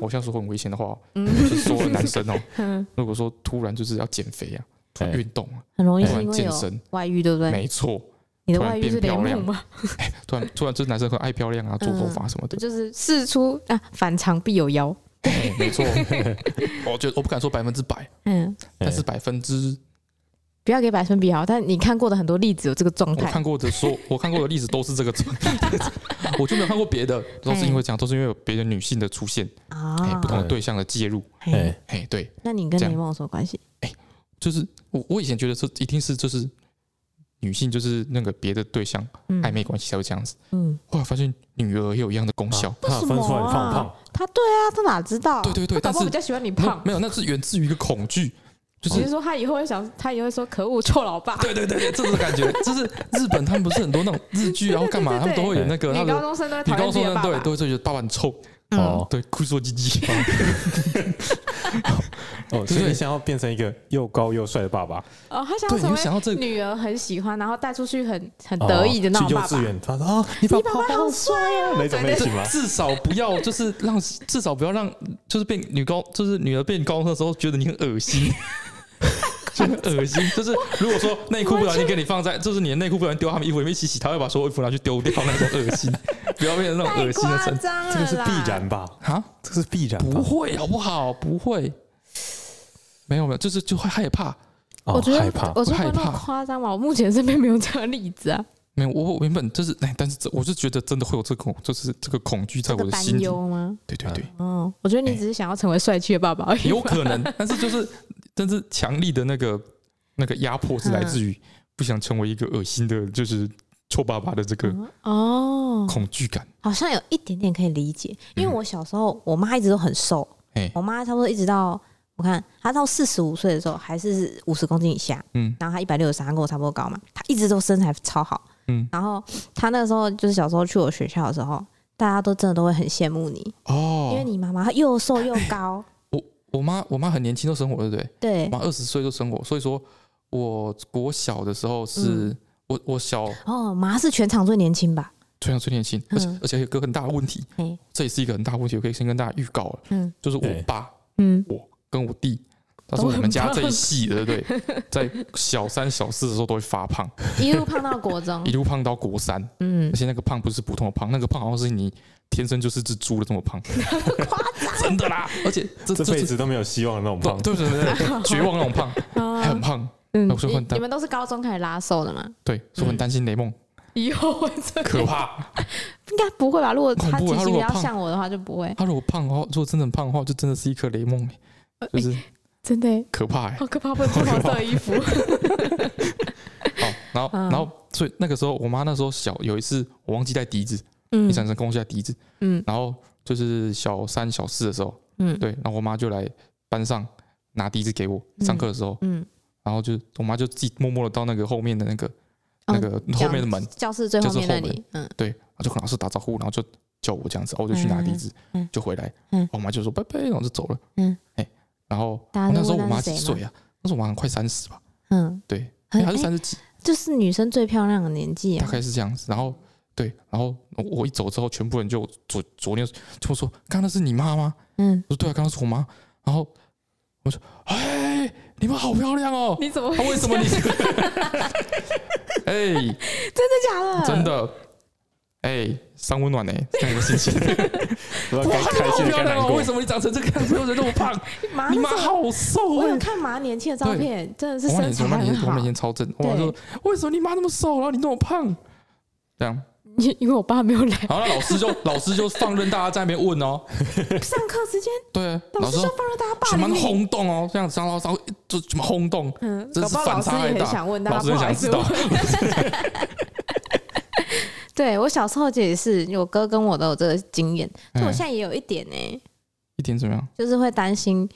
我像说很危险的话，就是说男生哦，如果说突然就是要减肥啊，运动啊，很容易因为健身。外遇，对不对？没错。你的外遇是雷梦吗？哎，突然突然，这男生很爱漂亮啊，做头发什么的，就是事出啊，反常必有妖。没错，我觉得我不敢说百分之百，嗯，但是百分之不要给百分比好，但你看过的很多例子有这个状态。我看过的说，我看过的例子都是这个状态，我就没有看过别的，都是因为这样，都是因为有别的女性的出现啊，不同的对象的介入。哎哎，对，那你跟雷梦有什么关系？哎，就是我我以前觉得这一定是就是。女性就是那个别的对象暧昧关系才会这样子。嗯，后来发现女儿也有一样的功效。他分出来胖不胖？他对啊，他哪知道？对对对，但是我比较喜欢你胖。没有，那是源自于一个恐惧。就是说他以后会想，他以后会说可恶臭老爸。对对对，这种感觉，就是日本他们不是很多那种日剧，然后干嘛他们都会有那个女高中生都会讨厌自己的爸爸，对，都会觉得爸爸很臭。哦，对，哭说唧唧。哦，所以你想要变成一个又高又帅的爸爸。哦，他想要成为女儿很喜欢，然后带出去很很得意的那种爸爸。去幼稚园，他说啊，你爸爸好帅啊，那种类型吗？至少不要就是让，至少不要让，就是变女高，就是女儿变高中的时候，觉得你很恶心。就很恶心，就是如果说内裤不小心给你放在，就是你的内裤不小心丢他们衣服里面一起洗，他会把所有衣服拿去丢掉，那种恶心，不要变成那种恶心的程度，这个是必然吧？啊，这个是必然，不会好不好？不会，没有没有，就是就会害怕。我觉得害怕，我害怕夸张嘛？我目前身边没有这样的例子啊。没有，我原本就是哎，但是这我是觉得真的会有这个，就是这个恐惧在我的心里吗？对对对，嗯，我觉得你只是想要成为帅气的爸爸而已，有可能，但是就是。但是强力的那个那个压迫是来自于不想成为一个恶心的，就是臭爸爸的这个哦。恐惧感，好像有一点点可以理解。因为我小时候我妈一直都很瘦，我妈差不多一直到我看她到四十五岁的时候还是五十公斤以下，嗯，然后她一百六十三，跟我差不多高嘛，她一直都身材超好，嗯，然后她那个时候就是小时候去我学校的时候，大家都真的都会很羡慕你哦，因为你妈妈又瘦又高。我妈，我妈很年轻就生我，对不对？对，我妈二十岁就生我，所以说我国小的时候是我我小哦，妈是全场最年轻吧？全场最年轻，而且而且有个很大的问题，这也是一个很大的问题，我可以先跟大家预告了，嗯，就是我爸，嗯，我跟我弟，他是我们家这一系的，对不对？在小三小四的时候都会发胖，一路胖到国中，一路胖到国三，嗯，而且那个胖不是普通的胖，那个胖好像是你。天生就是只猪的这么胖，真的啦！而且这这辈子都没有希望的那种胖，对对对，绝望那种胖，还很胖。嗯，我说很你们都是高中开始拉瘦的吗？对，所以很担心雷梦以后可怕。应该不会吧？如果他体型比较像我的话，就不会。他如果胖的话，如果真的很胖的话，就真的是一颗雷梦，就是真的？可怕，好可怕！不能穿黄色衣服。好，然后然后，所以那个时候，我妈那时候小，有一次我忘记带笛子。嗯。一闪身攻下笛子，嗯，然后就是小三、小四的时候，嗯，对，然后我妈就来班上拿笛子给我上课的时候，嗯，然后就我妈就自己默默的到那个后面的那个那个后面的门，教室最后面那里，嗯，对，就跟老师打招呼，然后就叫我这样子，我就去拿笛子，嗯，就回来，嗯，我妈就说拜拜，然后就走了，嗯，哎，然后那时候我妈几岁啊？那时候我妈快三十吧，嗯，对，还是三十几，就是女生最漂亮的年纪，大概是这样子，然后。对，然后我一走之后，全部人就昨昨天就说：“刚刚那是你妈吗？”嗯，我说：“对啊，刚刚是我妈。”然后我说：“哎，你们好漂亮哦！你怎么？为什么你？哎，真的假的？真的。哎，三温暖呢，这样一个心情。哇，好漂亮哦！为什么你长成这个样子，有人那么胖？你妈好瘦！我有看妈年轻的照片，真的是身材很好。我妈以前超正。我妈说：“为什么你妈那么瘦，然后你那么胖？”这样。因因为我爸没有来。好了，老师就 老师就放任大家在那边问哦。上课时间。对。老师就放任大家霸凌。什么轰动哦？这样子，然后然后就什么轰动？嗯。真是反差很大。老师很想知道。对，我小时候也是，我哥跟我都有这个经验，就我现在也有一点呢、欸。一点怎么样？就是会担心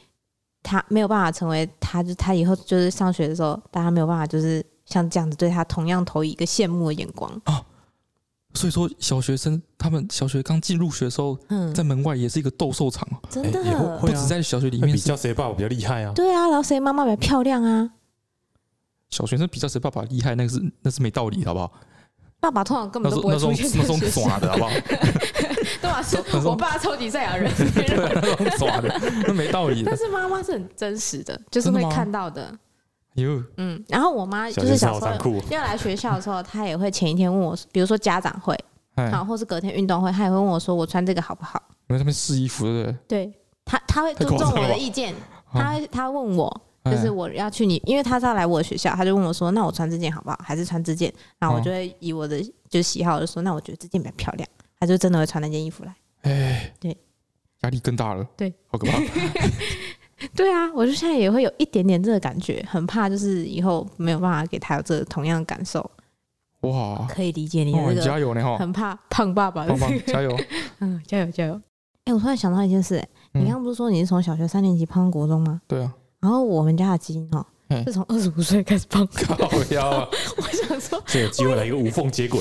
他没有办法成为他，就他以后就是上学的时候，大家没有办法就是像这样子对他同样投以一个羡慕的眼光啊。所以说，小学生他们小学刚进入学的时候，嗯，在门外也是一个斗兽场啊。真的，不止在小学里面比较谁爸爸比较厉害啊。对啊，然后谁妈妈比较漂亮啊。小学生比较谁爸爸厉害，那个是那是没道理，好不好？爸爸通常根本都不会出现在学校的，好不好？对吧？是我爸超级赛亚人，那种耍的，那没道理。但是妈妈是很真实的，就是会看到的。有嗯，然后我妈就是小时候要来学校的时候，她也会前一天问我，比如说家长会，然后或是隔天运动会，她也会问我说我穿这个好不好？因为他们试衣服，对不对？对，她她会尊重我的意见，她她问我。就是我要去你，因为他是要来我的学校，他就问我说：“那我穿这件好不好？还是穿这件？”然后我就会以我的就喜好就说：“那我觉得这件比较漂亮。”他就真的会穿那件衣服来。哎，对，压力更大了。对，好可怕。对啊，我就现在也会有一点点这个感觉，很怕就是以后没有办法给他有这个同样的感受。哇，可以理解你的加油呢，很怕胖爸爸。胖胖加油，嗯，加油加油。哎，我突然想到一件事，哎，你刚刚不是说你是从小学三年级胖到国中吗？对啊。然后我们家的基因哦，是从二十五岁开始胖。靠腰啊！我想说，这有机会来一个无缝接轨。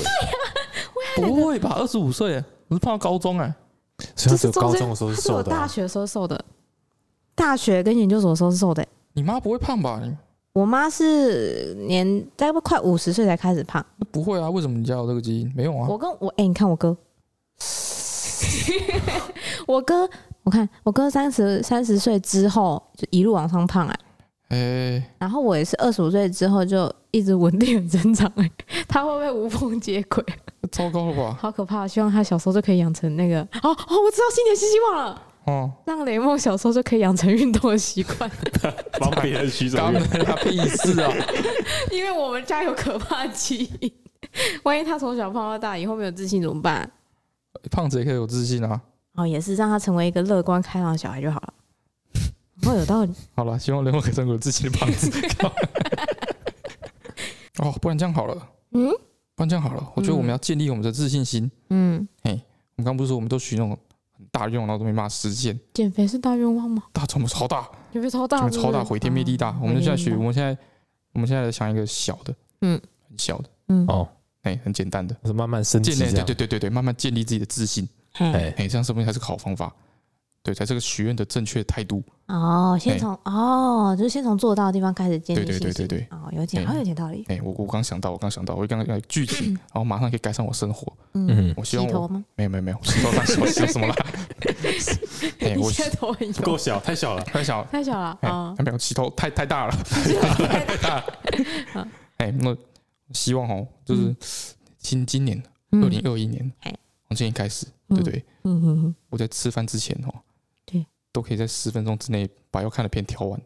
不会吧？二十五岁，我是胖到高中哎。这是高中的时候是瘦的。我大学时候瘦的，大学跟研究所的时候是瘦的。你妈不会胖吧？我妈是年大概快五十岁才开始胖。不会啊？为什么你家有这个基因？没有啊。我跟我哎，你看我哥，我哥。我看我哥三十三十岁之后就一路往上胖哎，哎，然后我也是二十五岁之后就一直稳定的增长哎，他会不会无缝接轨？糟糕了吧？好可怕！希望他小时候就可以养成那个哦哦，我知道新年新希望了哦，让雷梦小时候就可以养成运动的习惯，帮别人取什么？他屁事啊！因为我们家有可怕基因，万一他从小胖到大，以后没有自信怎么办？胖子也可以有自信啊。哦，也是让他成为一个乐观开朗的小孩就好了。哦，有道理。好了，希望雷梦可以成为有自己的胖子。哦，不然这样好了。嗯。不然这样好了，我觉得我们要建立我们的自信心。嗯。哎，我们刚不是说我们都许那种很大愿望，然后都没办法实现。减肥是大愿望吗？大，怎么超大？减肥超大，超大，毁天灭地大。我们现在许，我们现在，我们现在想一个小的，嗯，很小的，嗯，哦，哎，很简单的，是慢慢升级，对对对对对，慢慢建立自己的自信。哎哎，这样说不定才是个好方法，对，才是个许愿的正确态度。哦，先从哦，就是先从做到的地方开始建立信心。对对对对。哦，有点，好有点道理。哎，我我刚想到，我刚想到，我刚刚具体，然后马上可以改善我生活。嗯，我希望我没有没有没有，洗头什么？洗什么了？哎，我现在头很油，够小，太小了，太小了，太小了啊！没有洗头太太大了，太大了。哎，那希望哦，就是今今年二零二一年，从今天开始。对不对？嗯哼哼，我在吃饭之前哦，对，都可以在十分钟之内把要看的片挑完。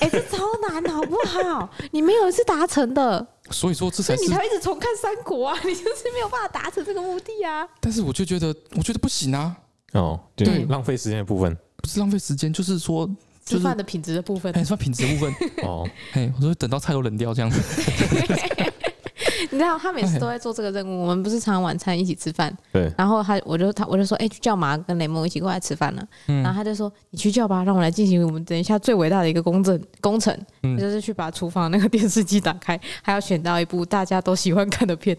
哎，这超难好不好？你没有一次达成的，所以说这才是你才一直重看三国啊！你就是没有办法达成这个目的啊！但是我就觉得，我觉得不行啊！哦，对，浪费时间的部分不是浪费时间，就是说吃饭的品质的部分，哎，吃饭品质的部分哦，哎，我说等到菜都冷掉这样子。你知道他每次 都在做这个任务，我们不是常常晚餐一起吃饭？对。然后他，我就他，我就说，哎，去叫马跟雷蒙一起过来吃饭了。然后他就说，你去叫吧，让我来进行我们等一下最伟大的一个公证工程，就是去把厨房那个电视机打开，还要选到一部大家都喜欢看的片。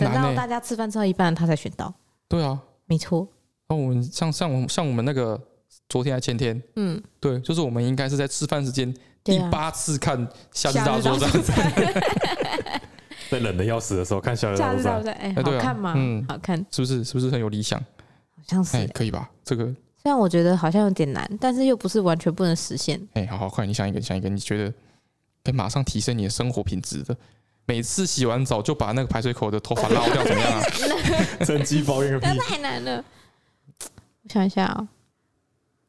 等到大家吃饭吃到一半，他才选到。对啊，没错。那我们像像我像我们那个昨天还前天，嗯，对，就是我们应该是在吃饭时间第八次看《夏日大作战》。在冷的要死的时候看《夏日大作战》，哎，好看吗？嗯，好看，是不是？是不是很有理想？好像是，可以吧？这个虽然我觉得好像有点难，但是又不是完全不能实现。哎，好好快，你想一个，想一个，你觉得可以马上提升你的生活品质的，每次洗完澡就把那个排水口的头发捞掉，怎么样啊？趁机抱怨个屁！太难了。我想一下啊，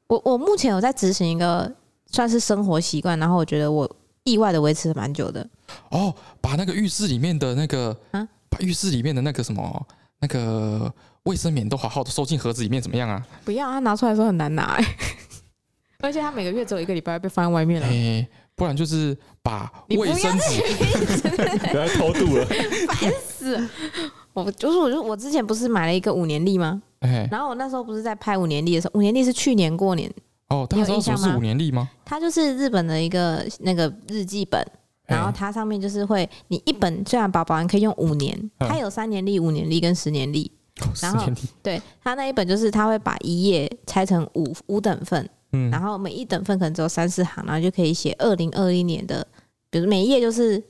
我我目前有在执行一个算是生活习惯，然后我觉得我意外的维持了蛮久的。哦，把那个浴室里面的那个啊，把浴室里面的那个什么那个卫生棉都好好的收进盒子里面，怎么样啊？不要，他拿出来的时候很难拿哎。而且他每个月只有一个礼拜被放在外面了。欸，不然就是把卫生纸不要偷渡了，烦死！我就是我就我之前不是买了一个五年历吗？哎，然后我那时候不是在拍五年历的时候，五年历是去年过年哦，他知道什么是五年历吗？它就是日本的一个那个日记本，然后它上面就是会你一本虽然薄薄，你可以用五年，它有三年历、五年历跟十年历，然后对它那一本就是它会把一页拆成五五等份。嗯，然后每一等份可能只有三四行，然后就可以写二零二一年的，比如每一页就是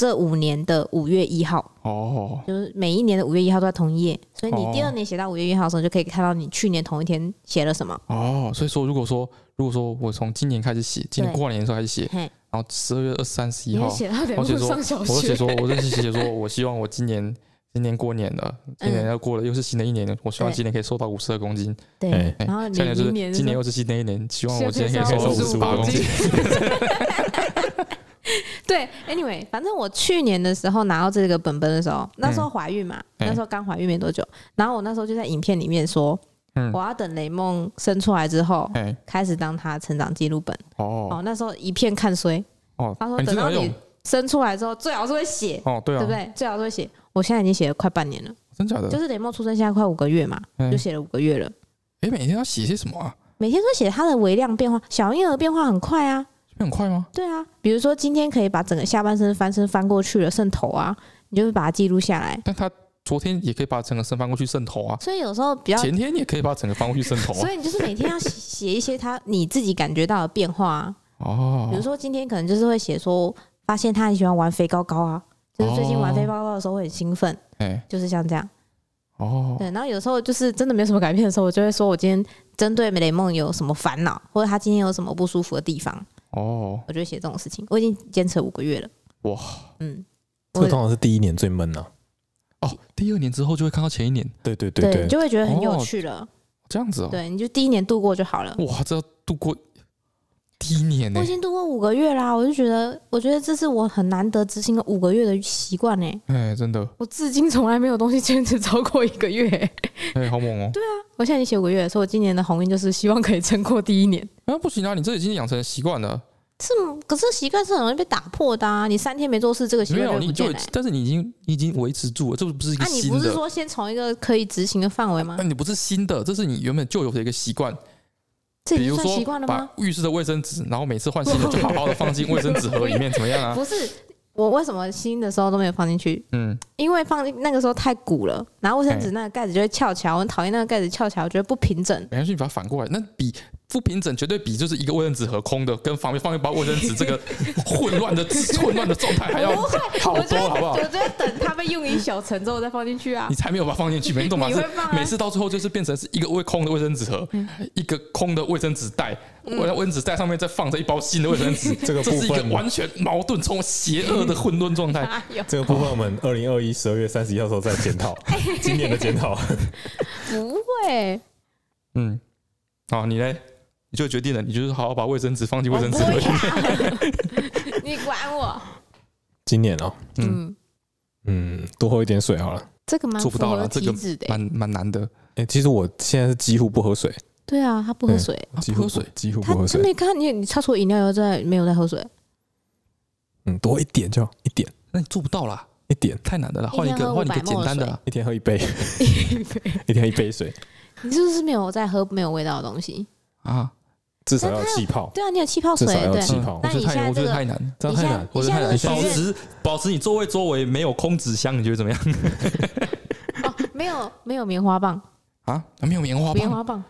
这五年的五月一号哦，就是每一年的五月一号都在同一页，所以你第二年写到五月一号的时候，就可以看到你去年同一天写了什么哦。所以说，如果说如果说我从今年开始写，今年过年的时候开始写，然后十二月二三十一号，我写说，我写说，我就是写说，我希望我今年。今年过年了，今年要过了，又是新的一年了。我希望今年可以瘦到五十二公斤。对，然后今年就是今年又是新的一年，希望我今年可以瘦到五十八公斤。对，Anyway，反正我去年的时候拿到这个本本的时候，那时候怀孕嘛，那时候刚怀孕没多久，然后我那时候就在影片里面说，嗯我要等雷梦生出来之后，开始当他成长记录本。哦，哦那时候一片看衰。哦，他说等到你生出来之后，最好是会写。哦，对啊，对不对？最好是会写。我现在已经写了快半年了，真假的？就是雷梦出生现在快五个月嘛，就写了五个月了。哎，每天要写些什么啊？每天都写他的微量变化，小婴儿变化很快啊，很快吗？对啊，比如说今天可以把整个下半身翻身翻过去了，渗头啊，你就会把它记录下来。但他昨天也可以把整个身翻过去渗头啊，所以有时候比较前天也可以把整个翻过去渗头啊。所以你就是每天要写一些他你自己感觉到的变化啊。哦，比如说今天可能就是会写说，发现他很喜欢玩飞高高啊。就是最近玩飞高高的时候会很兴奋，哎，就是像这样，哦，对，然后有时候就是真的没有什么改变的时候，我就会说我今天针对雷梦有什么烦恼，或者他今天有什么不舒服的地方，哦，我就写这种事情。我已经坚持五个月了，哇，嗯，这个通常是第一年最闷呢，哦，第二年之后就会看到前一年，对对对对，你就会觉得很有趣了，这样子哦，对，你就第一年度过就好了，哇，这要度过。第一年呢，我已经度过五个月啦，我就觉得，我觉得这是我很难得执行了五个月的习惯呢。哎，真的，我至今从来没有东西坚持超过一个月。哎，好猛哦！对啊，我现在已经写五个月，所以我今年的鸿运就是希望可以撑过第一年。啊，不行啊，你这已经养成习惯了。是，可是习惯是很容易被打破的啊！你三天没做事，这个习惯就不见了。但是你已经已经维持住了，这不是一个新的。啊，你不是说先从一个可以执行的范围吗？那你不是新的，这是你原本就有的一个习惯。比如说，把浴室的卫生纸，然后每次换新的 就好好的放进卫生纸盒里面，怎么样啊？不是，我为什么新的时候都没有放进去？嗯，因为放那个时候太鼓了，然后卫生纸那个盖子就会翘起来，我很讨厌那个盖子翘起来，我觉得不平整。没关系，你把它反过来，那比。不平整绝对比就是一个卫生纸盒空的，跟旁边放一包卫生纸这个 混乱的混乱的状态还要好多，好不好？我觉得等他们用一小层之后再放进去啊。你才没有把它放进去，没懂吗？是每次到最后就是变成是一个卫空的卫生纸盒，一个空的卫生纸袋，我在卫生纸袋上面再放着一包新的卫生纸，这个这是一个完全矛盾、充邪恶的混沌状态。这个部分我们二零二一十二月三十一号时候再检讨 今年的检讨。不会，嗯，好，你嘞？你就决定了，你就是好好把卫生纸放进卫生纸盒里面。你管我？今年哦，嗯嗯，多喝一点水好了。这个蛮做不到了，这个蛮蛮难的。哎，其实我现在是几乎不喝水。对啊，他不喝水，几乎水，几乎不喝水。他没看你，你擦出饮料又在没有在喝水。嗯，多一点就一点。那你做不到啦，一点太难的了。换一个，换一个简单的啦。一天喝一杯，一天一杯水。你是不是没有在喝没有味道的东西啊？至少要气泡，对啊，你有气泡水，对，气泡。我觉得太，我觉得太难，这样太难。我觉得太难。保持保持你座位周围没有空纸箱，你觉得怎么样？哦，没有没有棉花棒啊，没有棉花棒，棉花棒。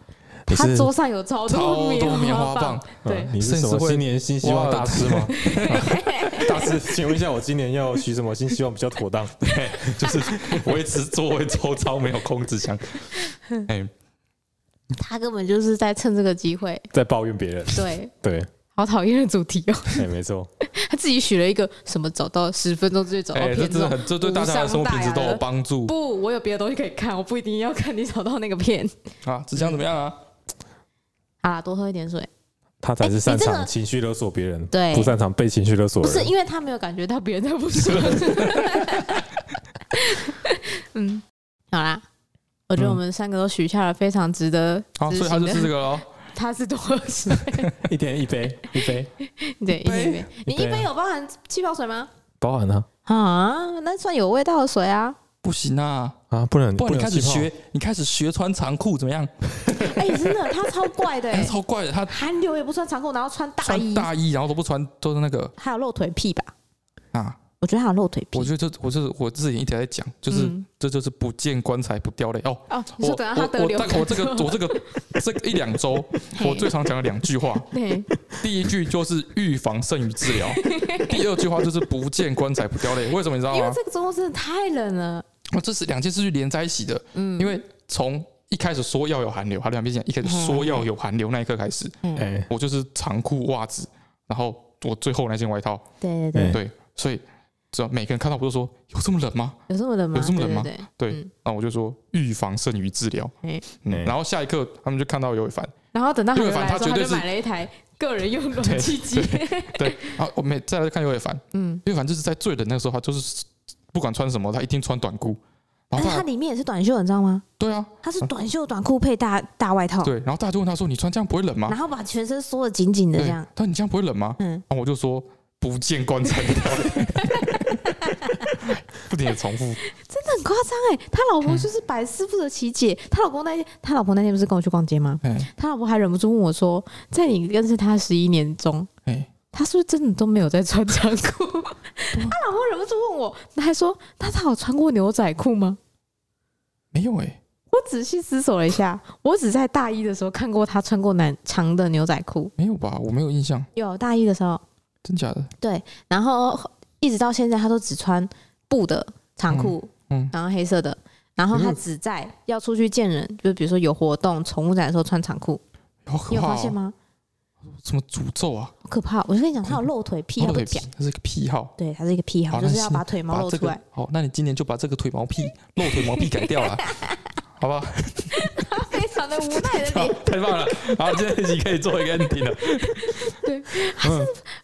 他桌上有超多棉花棒，对。你是什么新年新希望大师吗？大师，请问一下，我今年要许什么新希望比较妥当？对，就是维持座位周遭没有空纸箱。哎。他根本就是在趁这个机会在抱怨别人，对对，好讨厌的主题哦。哎，没错。他自己许了一个什么找到十分钟之内找到片，这真的很，这对大家的生活品质都有帮助。不，我有别的东西可以看，我不一定要看你找到那个片。啊，子强怎么样啊？啊，多喝一点水。他才是擅长情绪勒索别人，对，不擅长被情绪勒索。不是因为他没有感觉到别人在不爽。嗯，好啦，我觉得我们三个都许下了非常值得。好，所以他就是这个喽。他是多喝水，一天一杯，一杯，对，一天一杯。你一杯有包含气泡水吗？包含啊。啊，那算有味道的水啊。不行啊啊，不能！不然你开始学，你开始学穿长裤怎么样？哎，真的，他超怪的，超怪的。他寒流也不穿长裤，然后穿大衣，大衣，然后都不穿，都是那个。还有露腿癖吧？啊。我觉得他有露腿癖。我觉得这，我就是我自己一直在讲，就是这就是不见棺材不掉泪哦。哦，我我 我这个我这个这一两周，我最常讲的两句话。对，第一句就是预防胜于治疗，第二句话就是不见棺材不掉泪。为什么你知道吗？因为这个周末真的太冷了。我，这是两件事是连在一起的。嗯，因为从一开始说要有寒流，他两边讲一开始说要有寒流那一刻开始，哎，我就是长裤袜子，然后我最后那件外套。对对对对，所以。知道每个人看到不都说有这么冷吗？有这么冷吗？有这么冷吗？对，那我就说预防胜于治疗。嗯，然后下一刻他们就看到尤伟凡，然后等到尤伟凡他绝对买了一台个人用暖气机。对，然后我们再来看尤伟凡，嗯，尤伟凡就是在最冷那个时候，他就是不管穿什么，他一定穿短裤。然后他里面也是短袖，你知道吗？对啊，他是短袖短裤配大大外套。对，然后大家就问他说：“你穿这样不会冷吗？”然后把全身缩得紧紧的这样。他说：“你这样不会冷吗？”嗯，然后我就说：“不见棺材不掉泪。”不停的重复，真的很夸张哎！他老婆就是百思不得其解。他老公那天，他老婆那天不是跟我去逛街吗？他老婆还忍不住问我说：“在你认识他十一年中，他是不是真的都没有在穿长裤？” 他老婆忍不住问我，他还说：“他他有穿过牛仔裤吗？”没有哎，我仔细思索了一下，我只在大一的时候看过他穿过男长的牛仔裤。没有吧？我没有印象。有大一的时候，真假的？对，然后一直到现在，他都只穿。布的长裤，嗯，然后黑色的，然后他只在要出去见人，就比如说有活动、宠物展的时候穿长裤。你有发现吗？什么诅咒啊？好可怕！我就跟你讲，他有露腿癖，露腿癖，他是一个癖好。对，他是一个癖好，就是要把腿毛露出来。好，那你今年就把这个腿毛癖、露腿毛癖改掉了，好不好？非常的无奈的脸，太棒了！好，今天这集可以做一个 ending 了。对，他是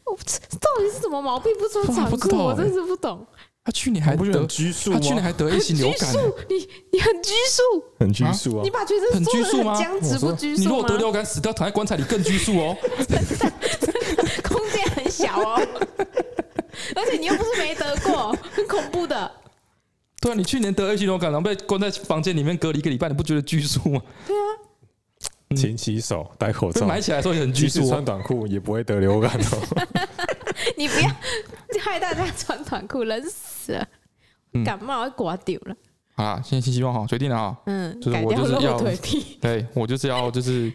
我到底是什么毛病不穿长裤？我真是不懂。他去年还得拘束，他去年还得 A 型流感。你你很拘束，很拘束啊！你把全身很拘束吗？僵直不拘束你如果得流感死掉，躺在棺材里更拘束哦。空间很小哦，而且你又不是没得过，很恐怖的。对啊，你去年得 A 型流感，然后被关在房间里面隔离一个礼拜，你不觉得拘束吗？对啊，勤洗手，戴口罩，买起来的时候也很拘束，穿短裤也不会得流感哦。你不要害大家穿短裤，冷死了，感冒要挂掉了。好啦，现在新希望哈，决定了哈，嗯，就是我就是要，对我就是要就是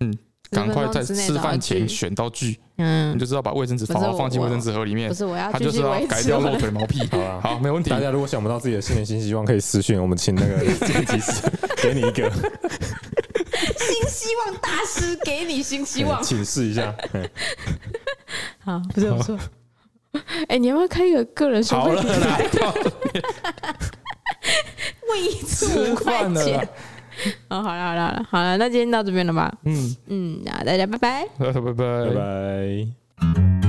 嗯，赶快在吃饭前选道具，嗯，你就知道把卫生纸放放进卫生纸盒里面，不是我要，他就是要改掉露腿毛癖，好吧？好，没问题。大家如果想不到自己的新年新希望，可以私讯我们，请那个 剪辑师 给你一个新希望大师给你新希望，请试一下。好，不错不错。哎，你要不要开一个个人收费？好了啦，问一次五块钱。哦，好了好了好了，好了，那今天到这边了吧？嗯嗯，那大家拜拜，拜 拜拜拜。